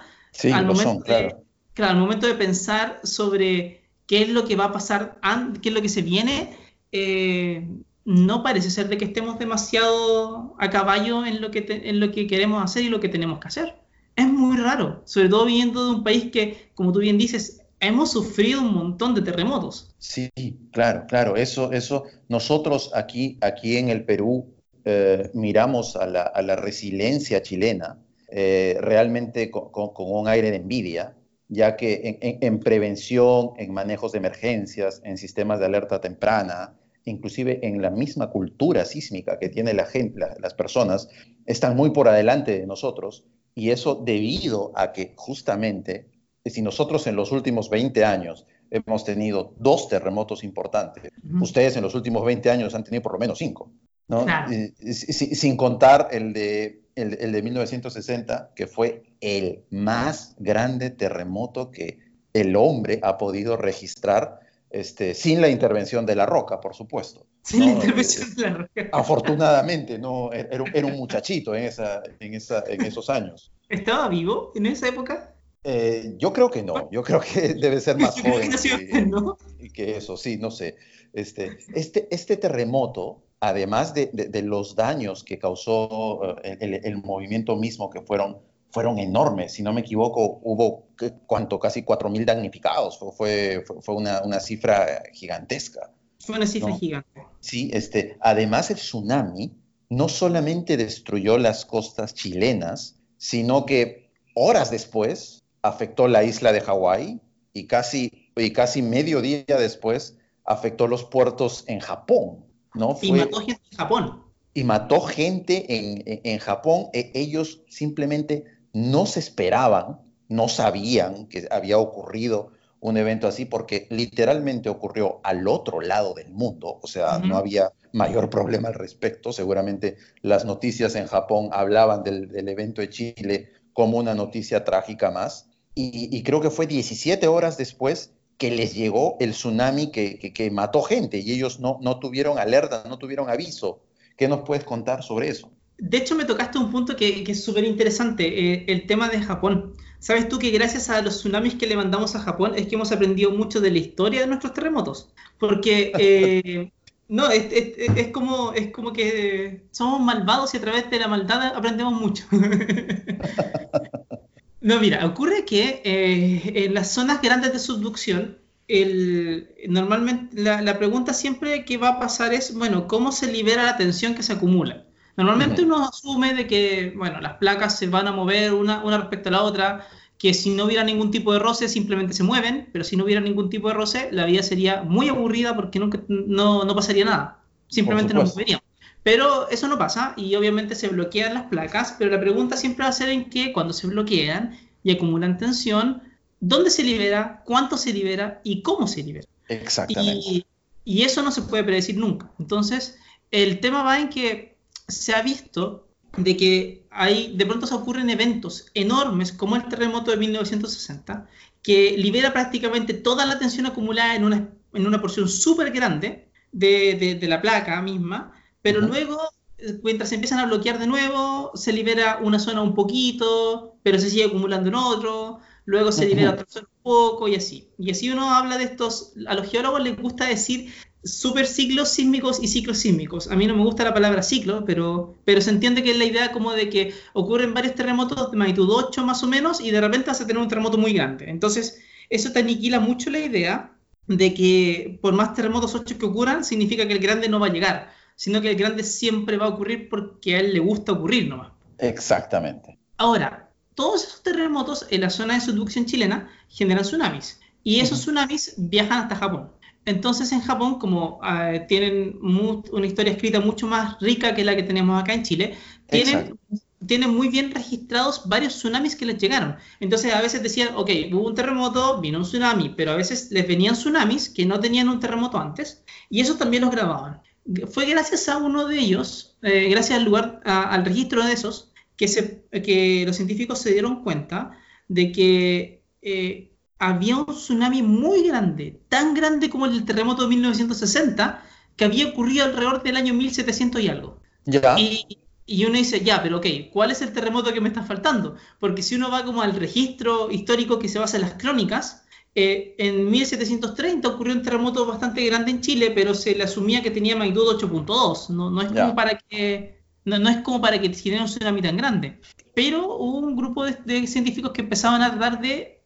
al, momento de, claro, al momento de pensar sobre qué es lo que va a pasar, qué es lo que se viene, eh, no parece ser de que estemos demasiado a caballo en lo que, queremos hacer y lo que tenemos que hacer es muy raro, sobre todo viniendo de un país que, como tú bien dices, hemos sufrido un montón de terremotos. Sí, claro, claro, eso, eso, nosotros aquí, aquí en el Perú eh, miramos a la, resiliencia chilena eh, realmente con, un aire de envidia, ya que en, prevención, en manejos de emergencias, en sistemas de alerta temprana, inclusive en la misma cultura sísmica que tiene la gente, las personas, están muy por adelante de nosotros y eso debido a que justamente, si nosotros en los últimos 20 años hemos tenido dos terremotos importantes, ustedes en los últimos 20 años han tenido por lo menos cinco, ¿no? sin contar el de, el, de 1960, que fue el más grande terremoto que el hombre ha podido registrar este, sin la intervención de la roca, por supuesto. Sin la intervención de la roca. Afortunadamente, no, era, un muchachito en, esa, en, esa, en esos años. ¿Estaba vivo en esa época? Eh, yo creo que no, yo creo que debe ser más joven que, que, eso, sí, no sé. Este, este, este terremoto, además de, de, los daños que causó eh, el, el, movimiento mismo, que fueron fueron enormes. Si no me equivoco, hubo, ¿cuánto? Casi 4.000 damnificados. Fue, fue, una, una, cifra gigantesca. Fue una cifra gigante. Sí, este, además el tsunami no solamente destruyó las costas chilenas, sino que horas después afectó la isla de Hawái y casi, y casi medio día después afectó los puertos en Japón. ¿no? Y mató gente en Japón. Y mató gente en, en Japón. E, ellos simplemente no se esperaban, no sabían que había ocurrido un evento así porque literalmente ocurrió al otro lado del mundo, o sea, no había mayor problema al respecto. Seguramente las noticias en Japón hablaban del, evento de Chile como una noticia trágica más. Y, creo que fue 17 horas después que les llegó el tsunami que, mató gente y ellos no, no tuvieron alerta, no tuvieron aviso. ¿Qué nos puedes contar sobre eso? De hecho, me tocaste un punto que, es súper interesante, eh, el tema de Japón. ¿Sabes tú que gracias a los tsunamis que le mandamos a Japón es que hemos aprendido mucho de la historia de nuestros terremotos? Porque, eh, no, es, como, es como que somos malvados y a través de la maldad aprendemos mucho. no, mira, ocurre que eh, en las zonas grandes de subducción, el, normalmente la, la pregunta siempre que va a pasar es, bueno, ¿cómo se libera la tensión que se acumula? Normalmente uno asume de que, bueno, las placas se van a mover una, una respecto a la otra, que si no hubiera ningún tipo de roce simplemente se mueven, pero si no hubiera ningún tipo de roce, la vida sería muy aburrida porque nunca, no, no pasaría nada. Simplemente nos moveríamos. Pero eso no pasa y obviamente se bloquean las placas, pero la pregunta siempre va a ser en que cuando se bloquean y acumulan tensión, ¿dónde se libera? ¿Cuánto se libera? ¿Y cómo se libera? Exactamente. Y, y eso no se puede predecir nunca. Entonces, el tema va en que se ha visto de que hay, de pronto se ocurren eventos enormes como el terremoto de 1960, que libera prácticamente toda la tensión acumulada en una, en una porción súper grande de, de, la placa misma, pero luego mientras se empiezan a bloquear de nuevo, se libera una zona un poquito, pero se sigue acumulando en otro, luego se libera otra zona un poco y así. Y así uno habla de estos, a los geólogos les gusta decir super ciclos sísmicos y ciclos sísmicos. A mí no me gusta la palabra ciclo, pero, pero se entiende que es la idea como de que ocurren varios terremotos de magnitud 8 más o menos y de repente a tener un terremoto muy grande. Entonces, eso te aniquila mucho la idea de que por más terremotos 8 que ocurran, significa que el grande no va a llegar, sino que el grande siempre va a ocurrir porque a él le gusta ocurrir nomás. Exactamente. Ahora, todos esos terremotos en la zona de subducción chilena generan tsunamis y esos tsunamis viajan hasta Japón. Entonces en Japón, como ah, tienen una historia escrita mucho más rica que la que tenemos acá en Chile, tienen, tienen, muy bien registrados varios tsunamis que les llegaron. Entonces a veces decían, ok, hubo un terremoto, vino un tsunami, pero a veces les venían tsunamis que no tenían un terremoto antes, y eso también los grababan. Fue gracias a uno de ellos, eh, gracias al lugar, al registro de esos, que, se, que los científicos se dieron cuenta de que eh, había un tsunami muy grande, tan grande como el terremoto de 1960, que había ocurrido alrededor del año 1700 y algo. Y, uno dice, ya, pero ok, ¿cuál es el terremoto que me está faltando? Porque si uno va como al registro histórico que se basa en las crónicas, eh, en 1730 ocurrió un terremoto bastante grande en Chile, pero se le asumía que tenía magnitud 8.2. No, no, es como para que no, no, es como para que genere un tsunami tan grande. Pero hubo un grupo de, de científicos que empezaban a tratar de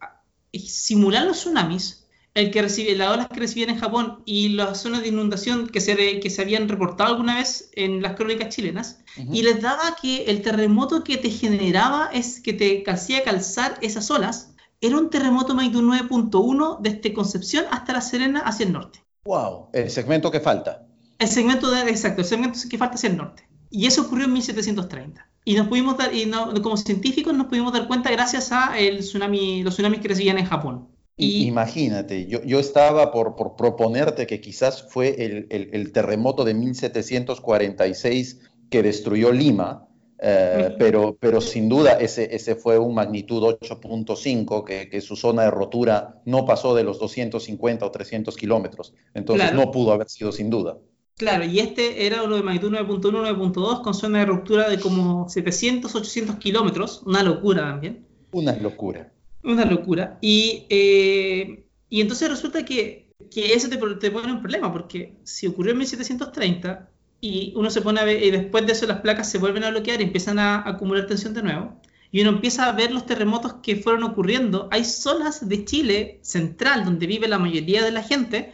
simular los tsunamis, el que recibe, las olas que recibían en Japón y las zonas de inundación que se, que se habían reportado alguna vez en las crónicas chilenas, y les daba que el terremoto que te generaba, es que te hacía calzar esas olas, era un terremoto magnitud 9.1 desde Concepción hasta La Serena hacia el norte. ¡Wow! El segmento que falta. El segmento, de, exacto, el segmento que falta hacia el norte. Y eso ocurrió en 1730. Y nos pudimos dar, y no, como científicos nos pudimos dar cuenta gracias a el tsunami, los tsunamis que recibían en Japón. Y, Imagínate, yo, yo estaba por, por, proponerte que quizás fue el, el, el, terremoto de 1746 que destruyó Lima, eh, pero, pero sin duda ese, ese fue un magnitud 8.5, que, que, su zona de rotura no pasó de los 250 o 300 kilómetros. Entonces no pudo haber sido sin duda. Claro, y este era uno de magnitud 9.1, 9.2, con zona de ruptura de como 700, 800 kilómetros. Una locura también. Una locura. Una locura. Y, eh, y entonces resulta que, que eso te, te, pone un problema, porque si ocurrió en 1730 y uno se pone a ver, y después de eso las placas se vuelven a bloquear y empiezan a acumular tensión de nuevo, y uno empieza a ver los terremotos que fueron ocurriendo, hay zonas de Chile central donde vive la mayoría de la gente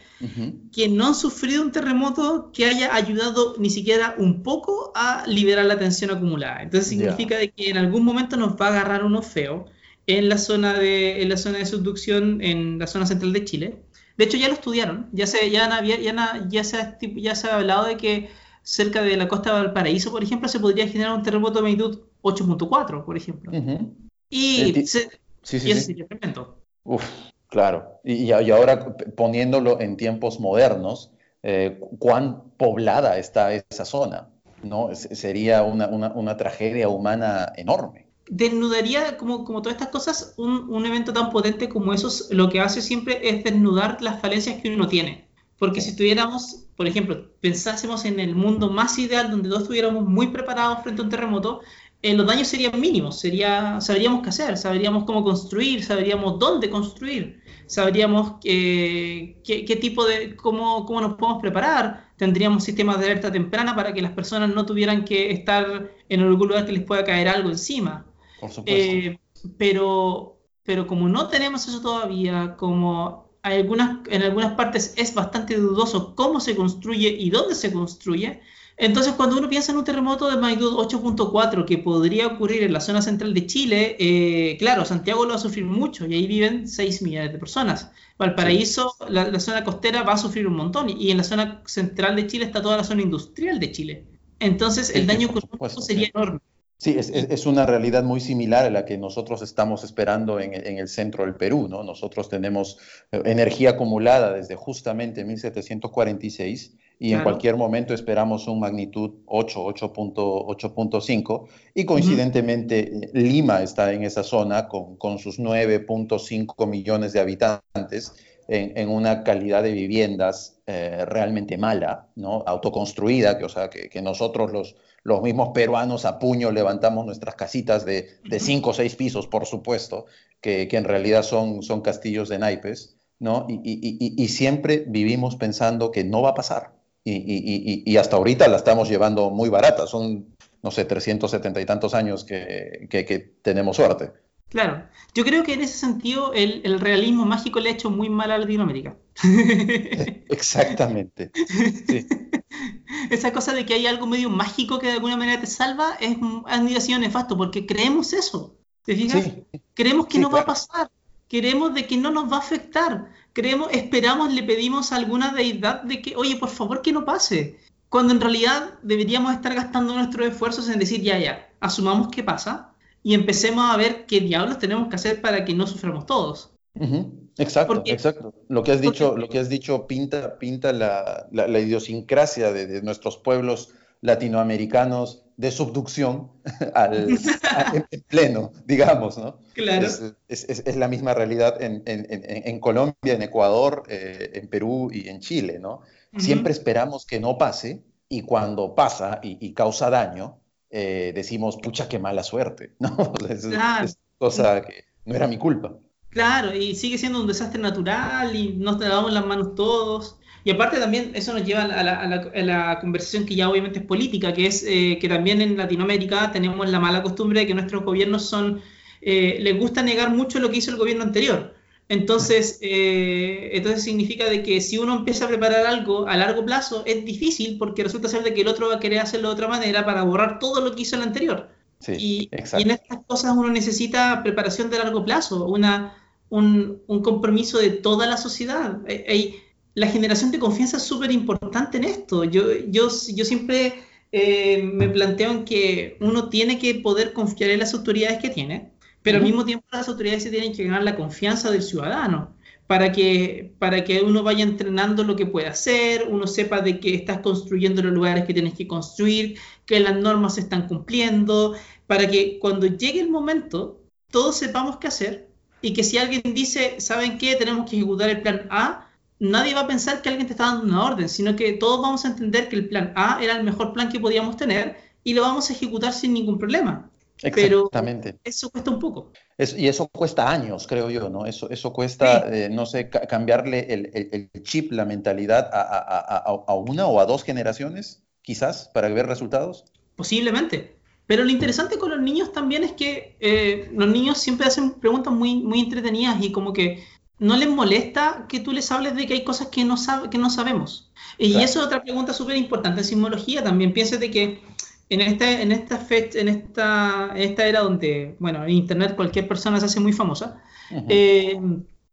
que no han sufrido un terremoto que haya ayudado ni siquiera un poco a liberar la tensión acumulada. Entonces significa de que en algún momento nos va a agarrar uno feo en la zona de, en la zona de subducción, en la zona central de Chile. De hecho ya lo estudiaron, ya se, ya, ya, ya, se, ya se ha hablado de que cerca de la costa de Valparaíso, por ejemplo, se podría generar un terremoto de magnitud 8.4, por ejemplo. Y, se, sí, sí, sí. Uf, claro. Y, y, ahora poniéndolo en tiempos modernos, eh, cuán poblada está esa zona, ¿no? sería una, una, una, tragedia humana enorme. Desnudaría, como, como todas estas cosas, un, un evento tan potente como esos, lo que hace siempre es desnudar las falencias que uno tiene. Porque si estuviéramos, por ejemplo, pensásemos en el mundo más ideal donde todos estuviéramos muy preparados frente a un terremoto, eh, los daños serían mínimos, sería, sabríamos qué hacer, sabríamos cómo construir, sabríamos dónde construir, sabríamos qué, qué, tipo de, cómo, cómo, nos podemos preparar, tendríamos sistemas de alerta temprana para que las personas no tuvieran que estar en algún lugar que les pueda caer algo encima. Por supuesto. Eh, pero, pero como no tenemos eso todavía, como algunas, en algunas partes es bastante dudoso cómo se construye y dónde se construye, entonces, cuando uno piensa en un terremoto de magnitud 8.4 que podría ocurrir en la zona central de Chile, eh, claro, Santiago lo va a sufrir mucho y ahí viven 6 millones de personas. Valparaíso, la, zona costera, va a sufrir un montón y, en la zona central de Chile está toda la zona industrial de Chile. Entonces, el daño económico sería enorme. Sí, es, es, una realidad muy similar a la que nosotros estamos esperando en, en, el centro del Perú, ¿no? Nosotros tenemos eh, energía acumulada desde justamente 1746 y en cualquier momento esperamos un magnitud 8, 8.5 y coincidentemente Lima está en esa zona con, con sus 9.5 millones de habitantes en, una calidad de viviendas eh, realmente mala, ¿no? autoconstruida, que, o sea, que, nosotros los, los mismos peruanos a puño levantamos nuestras casitas de, de cinco o seis pisos, por supuesto, que, que, en realidad son, son castillos de naipes, ¿no? Y, y, y, siempre vivimos pensando que no va a pasar. Y, hasta ahorita la estamos llevando muy barata, son, no sé, 370 y tantos años que, que tenemos suerte. Claro, yo creo que en ese sentido el, realismo mágico le ha hecho muy mal a Latinoamérica. Exactamente. Esa cosa de que hay algo medio mágico que de alguna manera te salva es, ha sido nefasto porque creemos eso. ¿Te fijas? Creemos que no va a pasar. Creemos de que no nos va a afectar. Creemos, esperamos, le pedimos a alguna deidad de que, oye, por favor, que no pase. Cuando en realidad deberíamos estar gastando nuestros esfuerzos en decir, ya, ya, asumamos que pasa, y empecemos a ver qué diablos tenemos que hacer para que no suframos todos. Exacto, exacto. Lo que has dicho, lo que has dicho pinta, pinta la, la, idiosincrasia de, nuestros pueblos latinoamericanos de subducción al, en pleno, digamos, ¿no? Claro. Es, es, es la misma realidad en, en, en Colombia, en Ecuador, eh, en Perú y en Chile, ¿no? Siempre esperamos que no pase y cuando pasa y, y causa daño, eh, decimos, pucha, qué mala suerte, ¿no? es, cosa que no era mi culpa. Claro, y sigue siendo un desastre natural y nos lavamos las manos todos. Y aparte también eso nos lleva a la, conversación que ya obviamente es política, que es eh, que también en Latinoamérica tenemos la mala costumbre de que nuestros gobiernos son, eh, les gusta negar mucho lo que hizo el gobierno anterior. Entonces, eh, entonces significa de que si uno empieza a preparar algo a largo plazo, es difícil porque resulta ser de que el otro va a querer hacerlo de otra manera para borrar todo lo que hizo el anterior. y, en estas cosas uno necesita preparación de largo plazo, una, un, un compromiso de toda la sociedad. La generación de confianza es súper importante en esto. Yo, yo, yo siempre eh, me planteo en que uno tiene que poder confiar en las autoridades que tiene pero al mismo tiempo las autoridades se tienen que ganar la confianza del ciudadano para que, para que uno vaya entrenando lo que puede hacer, uno sepa de que estás construyendo los lugares que tienes que construir, que las normas se están cumpliendo, para que cuando llegue el momento todos sepamos qué hacer y que si alguien dice, ¿saben qué? Tenemos que ejecutar el plan A, nadie va a pensar que alguien te está dando una orden, sino que todos vamos a entender que el plan A era el mejor plan que podíamos tener y lo vamos a ejecutar sin ningún problema. Exactamente. Pero eso cuesta un poco. y eso cuesta años, creo yo, ¿no? Eso, eso cuesta, eh, no sé, cambiarle el, chip, la mentalidad a, una o a dos generaciones, quizás, para ver resultados. Posiblemente. Pero lo interesante con los niños también es que eh, los niños siempre hacen preguntas muy, muy entretenidas y como que no les molesta que tú les hables de que hay cosas que no, sabe, que no sabemos. Y eso es otra pregunta súper importante en sismología también. Piensa de que en, este, en, esta fecha, en, esta, esta era donde, bueno, en Internet cualquier persona se hace muy famosa, eh,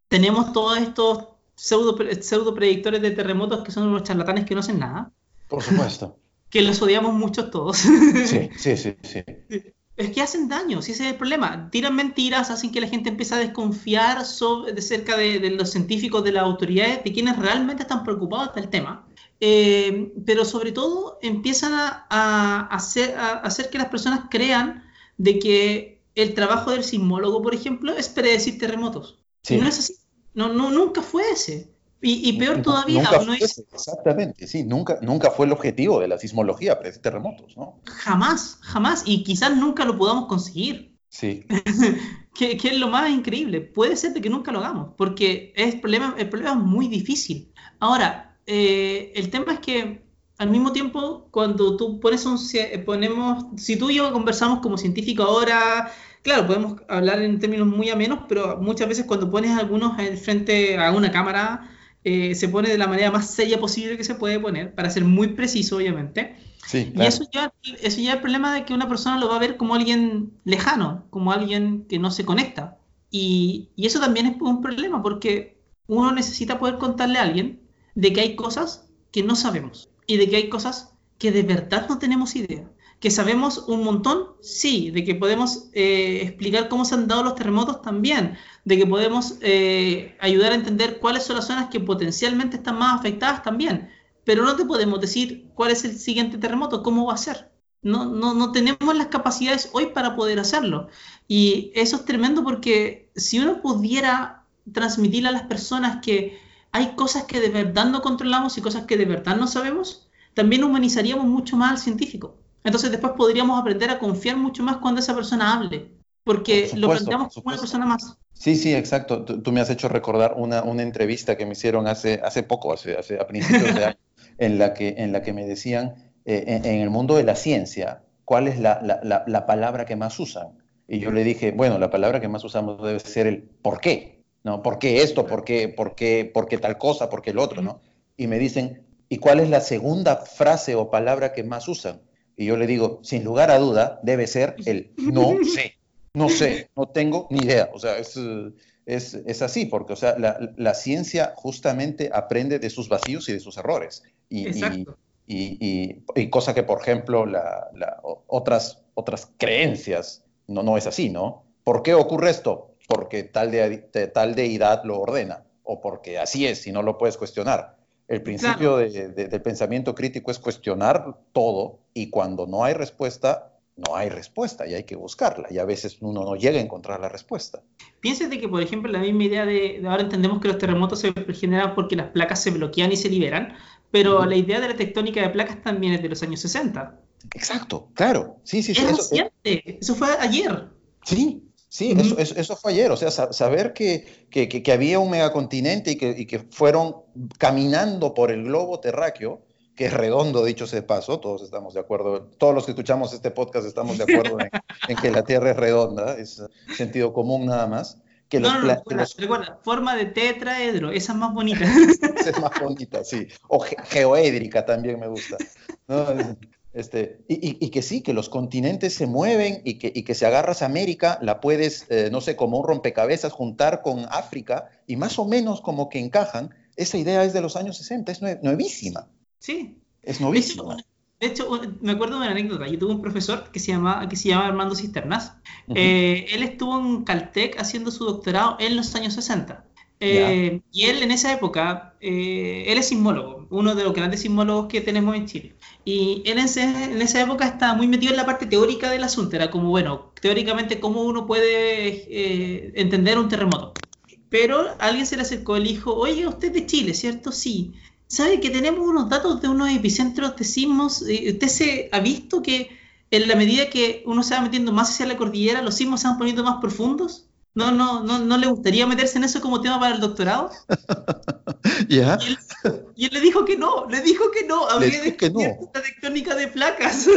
tenemos todos estos pseudo, pseudo predictores de terremotos que son unos charlatanes que no hacen nada. Por supuesto. que los odiamos mucho todos. sí, sí, sí, sí. Es que hacen daño, si ese es el problema. Tiran mentiras, hacen que la gente empiece a desconfiar sobre, de cerca de, de, los científicos, de las autoridades, de quienes realmente están preocupados del tema. Eh, pero sobre todo empiezan a, hacer, hacer, que las personas crean de que el trabajo del sismólogo, por ejemplo, es predecir terremotos. No es así. No, no, nunca fue ese. Y, peor todavía, no es... Exactamente, sí, nunca, nunca fue el objetivo de la sismología, predecir terremotos, ¿no? Jamás, jamás, y quizás nunca lo podamos conseguir. Sí. que, es lo más increíble. Puede ser de que nunca lo hagamos, porque es problema, el problema es muy difícil. Ahora, eh, el tema es que al mismo tiempo, cuando tú pones un, ponemos, si tú y yo conversamos como científico ahora, claro, podemos hablar en términos muy amenos, pero muchas veces cuando pones a algunos frente a una cámara, eh, se pone de la manera más seria posible que se puede poner, para ser muy preciso, obviamente. Sí, Y eso ya, eso ya es el problema de que una persona lo va a ver como alguien lejano, como alguien que no se conecta. Y, y eso también es un problema, porque uno necesita poder contarle a alguien de que hay cosas que no sabemos y de que hay cosas que de verdad no tenemos idea. Que sabemos un montón, sí, de que podemos eh, explicar cómo se han dado los terremotos también, de que podemos eh, ayudar a entender cuáles son las zonas que potencialmente están más afectadas también, pero no te podemos decir cuál es el siguiente terremoto, cómo va a ser. No, no, no tenemos las capacidades hoy para poder hacerlo. Y eso es tremendo porque si uno pudiera transmitirle a las personas que hay cosas que de verdad no controlamos y cosas que de verdad no sabemos, también humanizaríamos mucho más al científico. Entonces después podríamos aprender a confiar mucho más cuando esa persona hable, porque lo planteamos como una persona más. Sí, sí, exacto. Tú, me has hecho recordar una, una, entrevista que me hicieron hace, hace poco, hace, hace a principios de año, en la que, en la que me decían, eh, en, el mundo de la ciencia, ¿cuál es la, la, la, palabra que más usan? Y yo le dije, bueno, la palabra que más usamos debe ser el ¿por qué? ¿No? ¿Por qué esto? ¿Por qué, por qué, por qué tal cosa? ¿Por qué el otro? ¿no? Y me dicen, ¿y cuál es la segunda frase o palabra que más usan? Y yo le digo, sin lugar a duda, debe ser el no sé. No sé, no tengo ni idea. O sea, es, es, es así, porque o sea, la, la, ciencia justamente aprende de sus vacíos y de sus errores. Y, y, y, cosa que, por ejemplo, la, otras, otras creencias no, no es así, ¿no? ¿Por qué ocurre esto? Porque tal, de, tal deidad lo ordena, o porque así es y no lo puedes cuestionar. El principio de, del pensamiento crítico es cuestionar todo y cuando no hay respuesta, no hay respuesta y hay que buscarla y a veces uno no llega a encontrar la respuesta. Piénsate que, por ejemplo, la misma idea de, ahora entendemos que los terremotos se generan porque las placas se bloquean y se liberan, pero la idea de la tectónica de placas también es de los años 60. Exacto, claro. Sí, sí, sí. Eso, eso fue ayer. Sí, Sí, eso, eso, fue ayer, o sea, saber que, que, que, había un megacontinente y que, y que fueron caminando por el globo terráqueo, que es redondo, dicho sea de paso, todos estamos de acuerdo, todos los que escuchamos este podcast estamos de acuerdo en, que la Tierra es redonda, es sentido común nada más. Que no, no, recuerda, forma de tetraedro, esa es más bonita. esa es más bonita, sí. O geoédrica también me gusta. Este, y, y, que sí, que los continentes se mueven y que, y que si agarras América, la puedes, eh, no sé, como un rompecabezas, juntar con África y más o menos como que encajan. Esa idea es de los años 60, es nuevísima. Sí. Es novísimo. De hecho, me acuerdo de una anécdota. Yo tuve un profesor que se llama, que se llama Armando Cisternas. Eh, él estuvo en Caltech haciendo su doctorado en los años 60. Eh, y él en esa época, eh, él es sismólogo, uno de los grandes sismólogos que tenemos en Chile. Y él en, esa época estaba muy metido en la parte teórica del asunto. Era como, bueno, teóricamente cómo uno puede entender un terremoto. Pero alguien se le acercó y le dijo, oye, usted es de Chile, ¿cierto? Sí sabe que tenemos unos datos de unos epicentros de sismos. Eh, ¿Usted se ha visto que en la medida que uno se va metiendo más hacia la cordillera, los sismos se van poniendo más profundos? ¿No, no, no, no le gustaría meterse en eso como tema para el doctorado? ¿Ya? Y, él, le dijo que no, le dijo que no, habría que no. la tectónica de placas.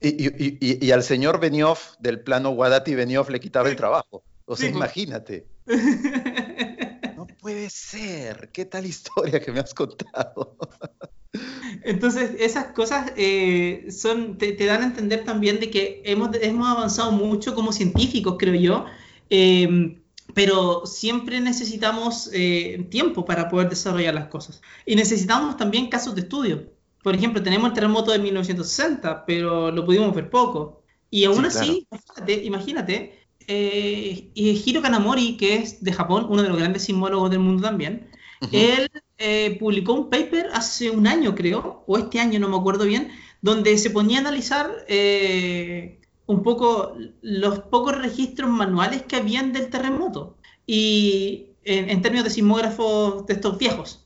Y, y, y, al señor Benioff del plano Guadati Benioff le quitaba el trabajo. O sea, imagínate puede ser, qué tal historia que me has contado. Entonces, esas cosas eh, son, te, dan a entender también de que hemos, hemos avanzado mucho como científicos, creo yo, em, pero siempre necesitamos eh, tiempo para poder desarrollar las cosas. Y necesitamos también casos de estudio. Por ejemplo, tenemos el terremoto de 1960, pero lo pudimos ver poco. Y aún así, imagínate eh, Hiro Kanamori, que es de Japón, uno de los grandes sismólogos del mundo también, él eh, publicó un paper hace un año, creo, o este año, no me acuerdo bien, donde se ponía a analizar eh, un poco los pocos registros manuales que habían del terremoto y en, términos de sismógrafos de estos viejos.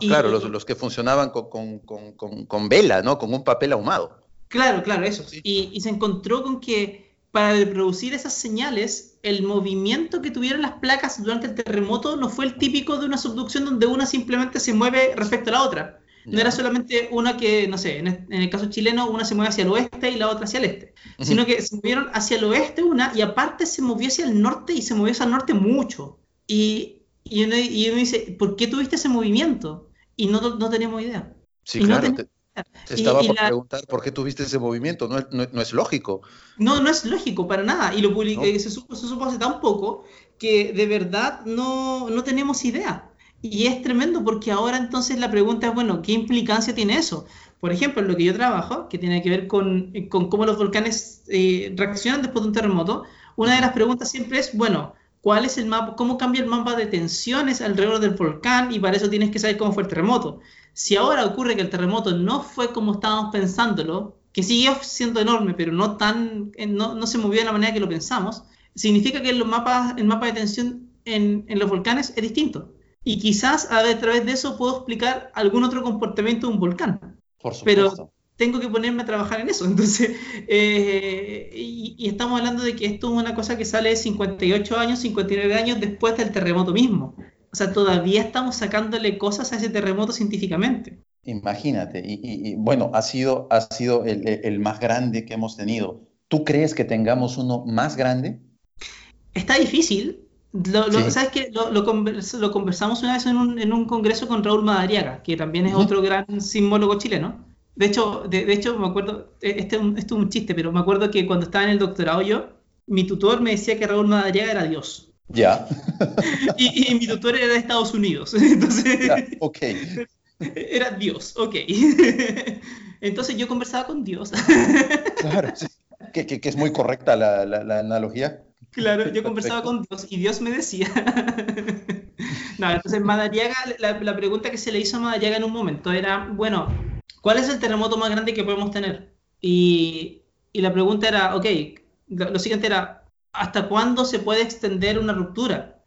claro, los, que funcionaban con, con, vela, ¿no? Con un papel ahumado. Claro, claro, eso. Y, y, se encontró con que para reproducir esas señales, el movimiento que tuvieron las placas durante el terremoto no fue el típico de una subducción donde una simplemente se mueve respecto a la otra. No era solamente una que, no sé, en el caso chileno, una se mueve hacia el oeste y la otra hacia el este, sino que se movieron hacia el oeste una y aparte se movió hacia el norte y se movió hacia el norte mucho. Y, y, uno, dice, ¿por qué tuviste ese movimiento? Y no, no tenemos idea. Sí, claro. Te estaba por preguntar por qué tuviste ese movimiento, no es, no, es, lógico. No, no es lógico para nada. Y lo publiqué, se, supo, se supo hace tan poco que de verdad no, no tenemos idea. Y es tremendo porque ahora entonces la pregunta es, bueno, ¿qué implicancia tiene eso? Por ejemplo, en lo que yo trabajo, que tiene que ver con, con cómo los volcanes eh, reaccionan después de un terremoto, una de las preguntas siempre es, bueno, ¿cuál es el mapa, cómo cambia el mapa de tensiones alrededor del volcán? Y para eso tienes que saber cómo fue el terremoto. Si ahora ocurre que el terremoto no fue como estábamos pensándolo, que siguió siendo enorme, pero no, tan, eh, no, no se movió de la manera que lo pensamos, significa que los mapas, el mapa de tensión en, los volcanes es distinto. Y quizás a, través de eso puedo explicar algún otro comportamiento de un volcán. Por supuesto. Pero tengo que ponerme a trabajar en eso. Entonces, eh, y, estamos hablando de que esto es una cosa que sale 58 años, 59 años después del terremoto mismo. O sea, todavía estamos sacándole cosas a ese terremoto científicamente. Imagínate, y, bueno, ha sido, ha sido el, más grande que hemos tenido. ¿Tú crees que tengamos uno más grande? Está difícil. ¿Sabes qué? Lo, conversamos una vez en un, congreso con Raúl Madariaga, que también es otro gran sismólogo chileno. De hecho, de, hecho, me acuerdo, e, este, este, es un chiste, pero me acuerdo que cuando estaba en el doctorado yo, mi tutor me decía que Raúl Madariaga era Dios. Ya. Y, mi tutor era de Estados Unidos. Entonces, ok. Era Dios, ok. Entonces yo conversaba con Dios. Claro, sí. que, es muy correcta la, la, analogía. Claro, yo conversaba con Dios y Dios me decía. no, entonces Madariaga, la, la, pregunta que se le hizo a Madariaga en un momento era, bueno, ¿cuál es el terremoto más grande que podemos tener? Y, y la pregunta era, ok, lo, siguiente era, ¿hasta cuándo se puede extender una ruptura?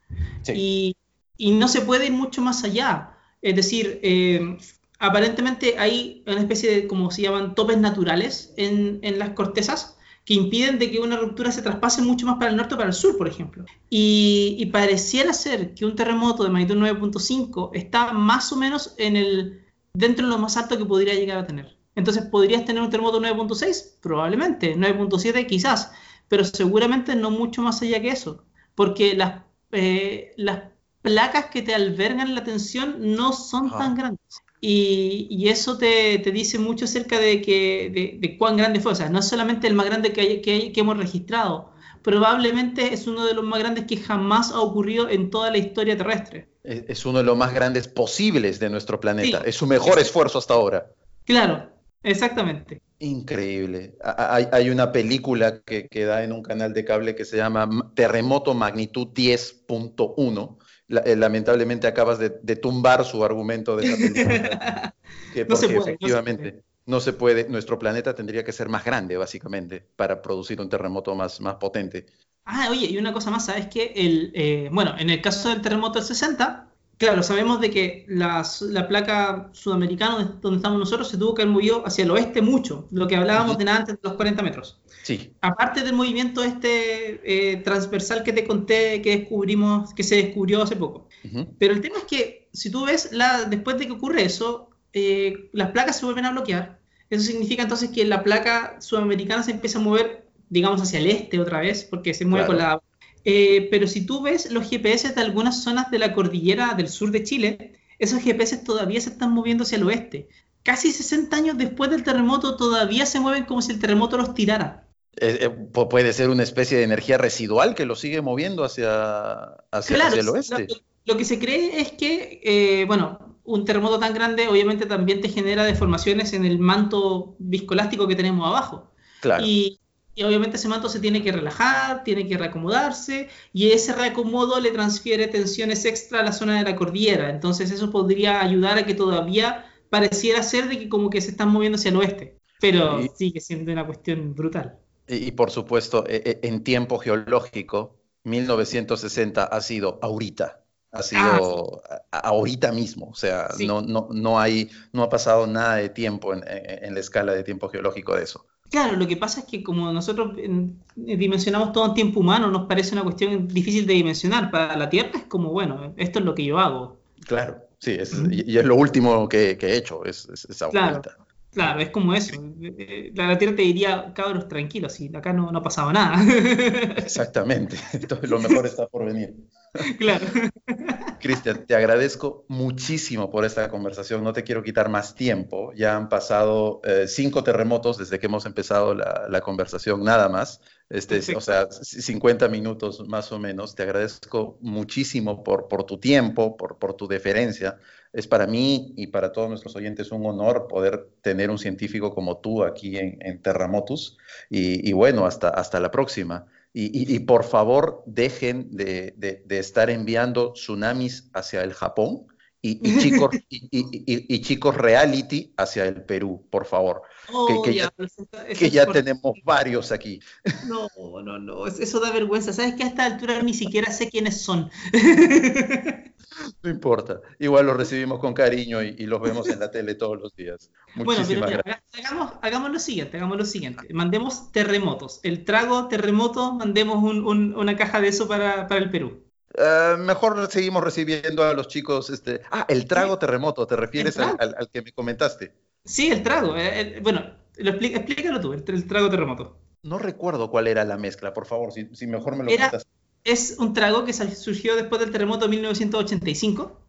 Y, y no se puede ir mucho más allá. Es decir, eh, aparentemente hay una especie de, como se llaman, topes naturales en, las cortezas que impiden de que una ruptura se traspase mucho más para el norte o para el sur, por ejemplo. Y, pareciera ser que un terremoto de magnitud 9.5 está más o menos en el, dentro de lo más alto que podría llegar a tener. Entonces, ¿podrías tener un terremoto 9.6? Probablemente. 9.7 quizás. Pero seguramente no mucho más allá que eso. Porque las, eh, las placas que te albergan la tensión no son tan grandes. Y, eso te, dice mucho acerca de, que, de, cuán grande fue. O sea, no es solamente el más grande que, que, hemos registrado, probablemente es uno de los más grandes que jamás ha ocurrido en toda la historia terrestre. Es uno de los más grandes posibles de nuestro planeta. es su mejor esfuerzo hasta ahora. Claro, exactamente. Increíble. Hay, una película que, que, da en un canal de cable que se llama Terremoto Magnitud 10.1 eh, lamentablemente acabas de, tumbar su argumento de esa película. que porque efectivamente no se, puede, nuestro planeta tendría que ser más grande, básicamente, para producir un terremoto más, más potente. Ah, oye, y una cosa más, ¿sabes qué? El, eh, bueno, en el caso del terremoto del 60, Claro, sabemos de que la placa sudamericana donde estamos nosotros se tuvo que haber movido hacia el oeste mucho, lo que hablábamos de antes de los 40 metros. Sí. Aparte del movimiento este eh, transversal que te conté que descubrimos, que se descubrió hace poco. Pero el tema es que si tú ves, la, después de que ocurre eso, eh, las placas se vuelven a bloquear. Eso significa entonces que la placa sudamericana se empieza a mover, digamos, hacia el este otra vez, porque se mueve con la eh, pero si tú ves los GPS de algunas zonas de la cordillera del sur de Chile, esos GPS todavía se están moviendo hacia el oeste. Casi 60 años después del terremoto todavía se mueven como si el terremoto los tirara. Eh, eh, puede ser una especie de energía residual que los sigue moviendo hacia, hacia, el oeste. Lo, que se cree es que, bueno, un terremoto tan grande obviamente también te genera deformaciones en el manto viscolástico que tenemos abajo. Claro. Y, y obviamente ese manto se tiene que relajar, tiene que reacomodarse y ese reacomodo le transfiere tensiones extra a la zona de la cordillera. Entonces eso podría ayudar a que todavía pareciera ser de que como que se están moviendo hacia el oeste, pero sigue siendo una cuestión brutal. Y, por supuesto, e, e, en tiempo geológico, 1960 ha sido ahorita, ha sido ah, ahorita mismo, o sea, no, no, no, hay, no ha pasado nada de tiempo en la escala de tiempo geológico de eso. Claro, lo que pasa es que como nosotros eh, dimensionamos todo en tiempo humano, nos parece una cuestión difícil de dimensionar. Para la Tierra es como, bueno, esto es lo que yo hago. Claro, sí, y es lo último que, he hecho, es, esa claro, claro, es como eso. Eh, la, Tierra te diría, cabros, tranquilos, y acá no, no pasaba nada. Exactamente, lo mejor está por venir. Claro. Cristian, te agradezco muchísimo por esta conversación. No te quiero quitar más tiempo. Ya han pasado eh, cinco terremotos desde que hemos empezado la, conversación, nada más. Este, o sea, 50 minutos más o menos. Te agradezco muchísimo por, por tu tiempo, por, por tu deferencia. Es para mí y para todos nuestros oyentes un honor poder tener un científico como tú aquí en, en Terremotus. Y, y, bueno, hasta, hasta la próxima. Y, por favor, dejen de, estar enviando tsunamis hacia el Japón y, chicos, y, chicos reality hacia el Perú, por favor. que, ya, ya tenemos varios aquí. No, no, no, eso da vergüenza. ¿Sabes que a esta altura ni siquiera sé quiénes son? No importa, igual los recibimos con cariño y, los vemos en la tele todos los días. Muchísimas bueno, Hagamos, hagamos, lo siguiente, hagamos lo siguiente. Mandemos terremotos. El trago terremoto, mandemos una caja de eso para, el Perú. Eh, mejor seguimos recibiendo a los chicos. Este... Ah, el trago terremoto, ¿te refieres al, que me comentaste? Sí, el trago. Eh, bueno, lo explícalo tú, el, trago terremoto. No recuerdo cuál era la mezcla, por favor, si, mejor me lo era, es un trago que surgió después del terremoto de 1985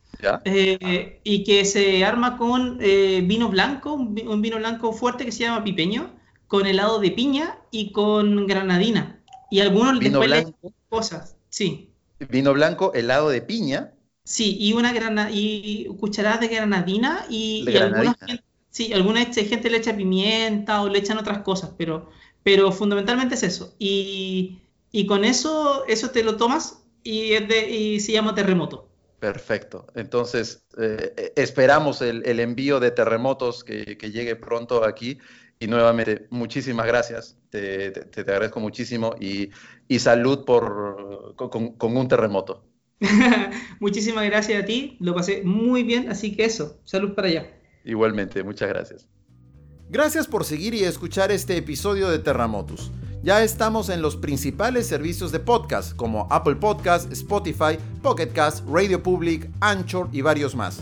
eh, y que se arma con eh, vino blanco, un, vino blanco fuerte que se llama pipeño, con helado de piña y con granadina. Y algunos vino después blanco, cosas, sí. Vino blanco, helado de piña. Sí, y una grana y cucharadas de granadina y, alguna gente, sí, alguna gente le echa pimienta o le echan otras cosas, pero, pero fundamentalmente es eso. Y y con eso, eso te lo tomas y, y se llama terremoto. Perfecto. Entonces, eh, esperamos el, envío de terremotos que, llegue pronto aquí. Y nuevamente, muchísimas gracias. Te, te, agradezco muchísimo y, y salud por, con, con, un terremoto. muchísimas gracias a ti. Lo pasé muy bien. Así que eso, salud para allá. Igualmente, muchas gracias. Gracias por seguir y escuchar este episodio de Terremotos. Ya estamos en los principales servicios de podcast como Apple Podcast, Spotify, Pocket Cast, Radio Public, Anchor y varios más.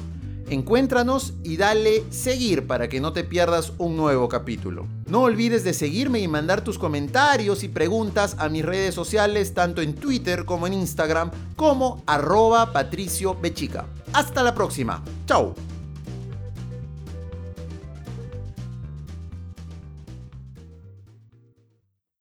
Encuéntranos y dale seguir para que no te pierdas un nuevo capítulo. No olvides de seguirme y mandar tus comentarios y preguntas a mis redes sociales tanto en Twitter como en Instagram como arroba patricio bechica. Hasta la próxima. Chao.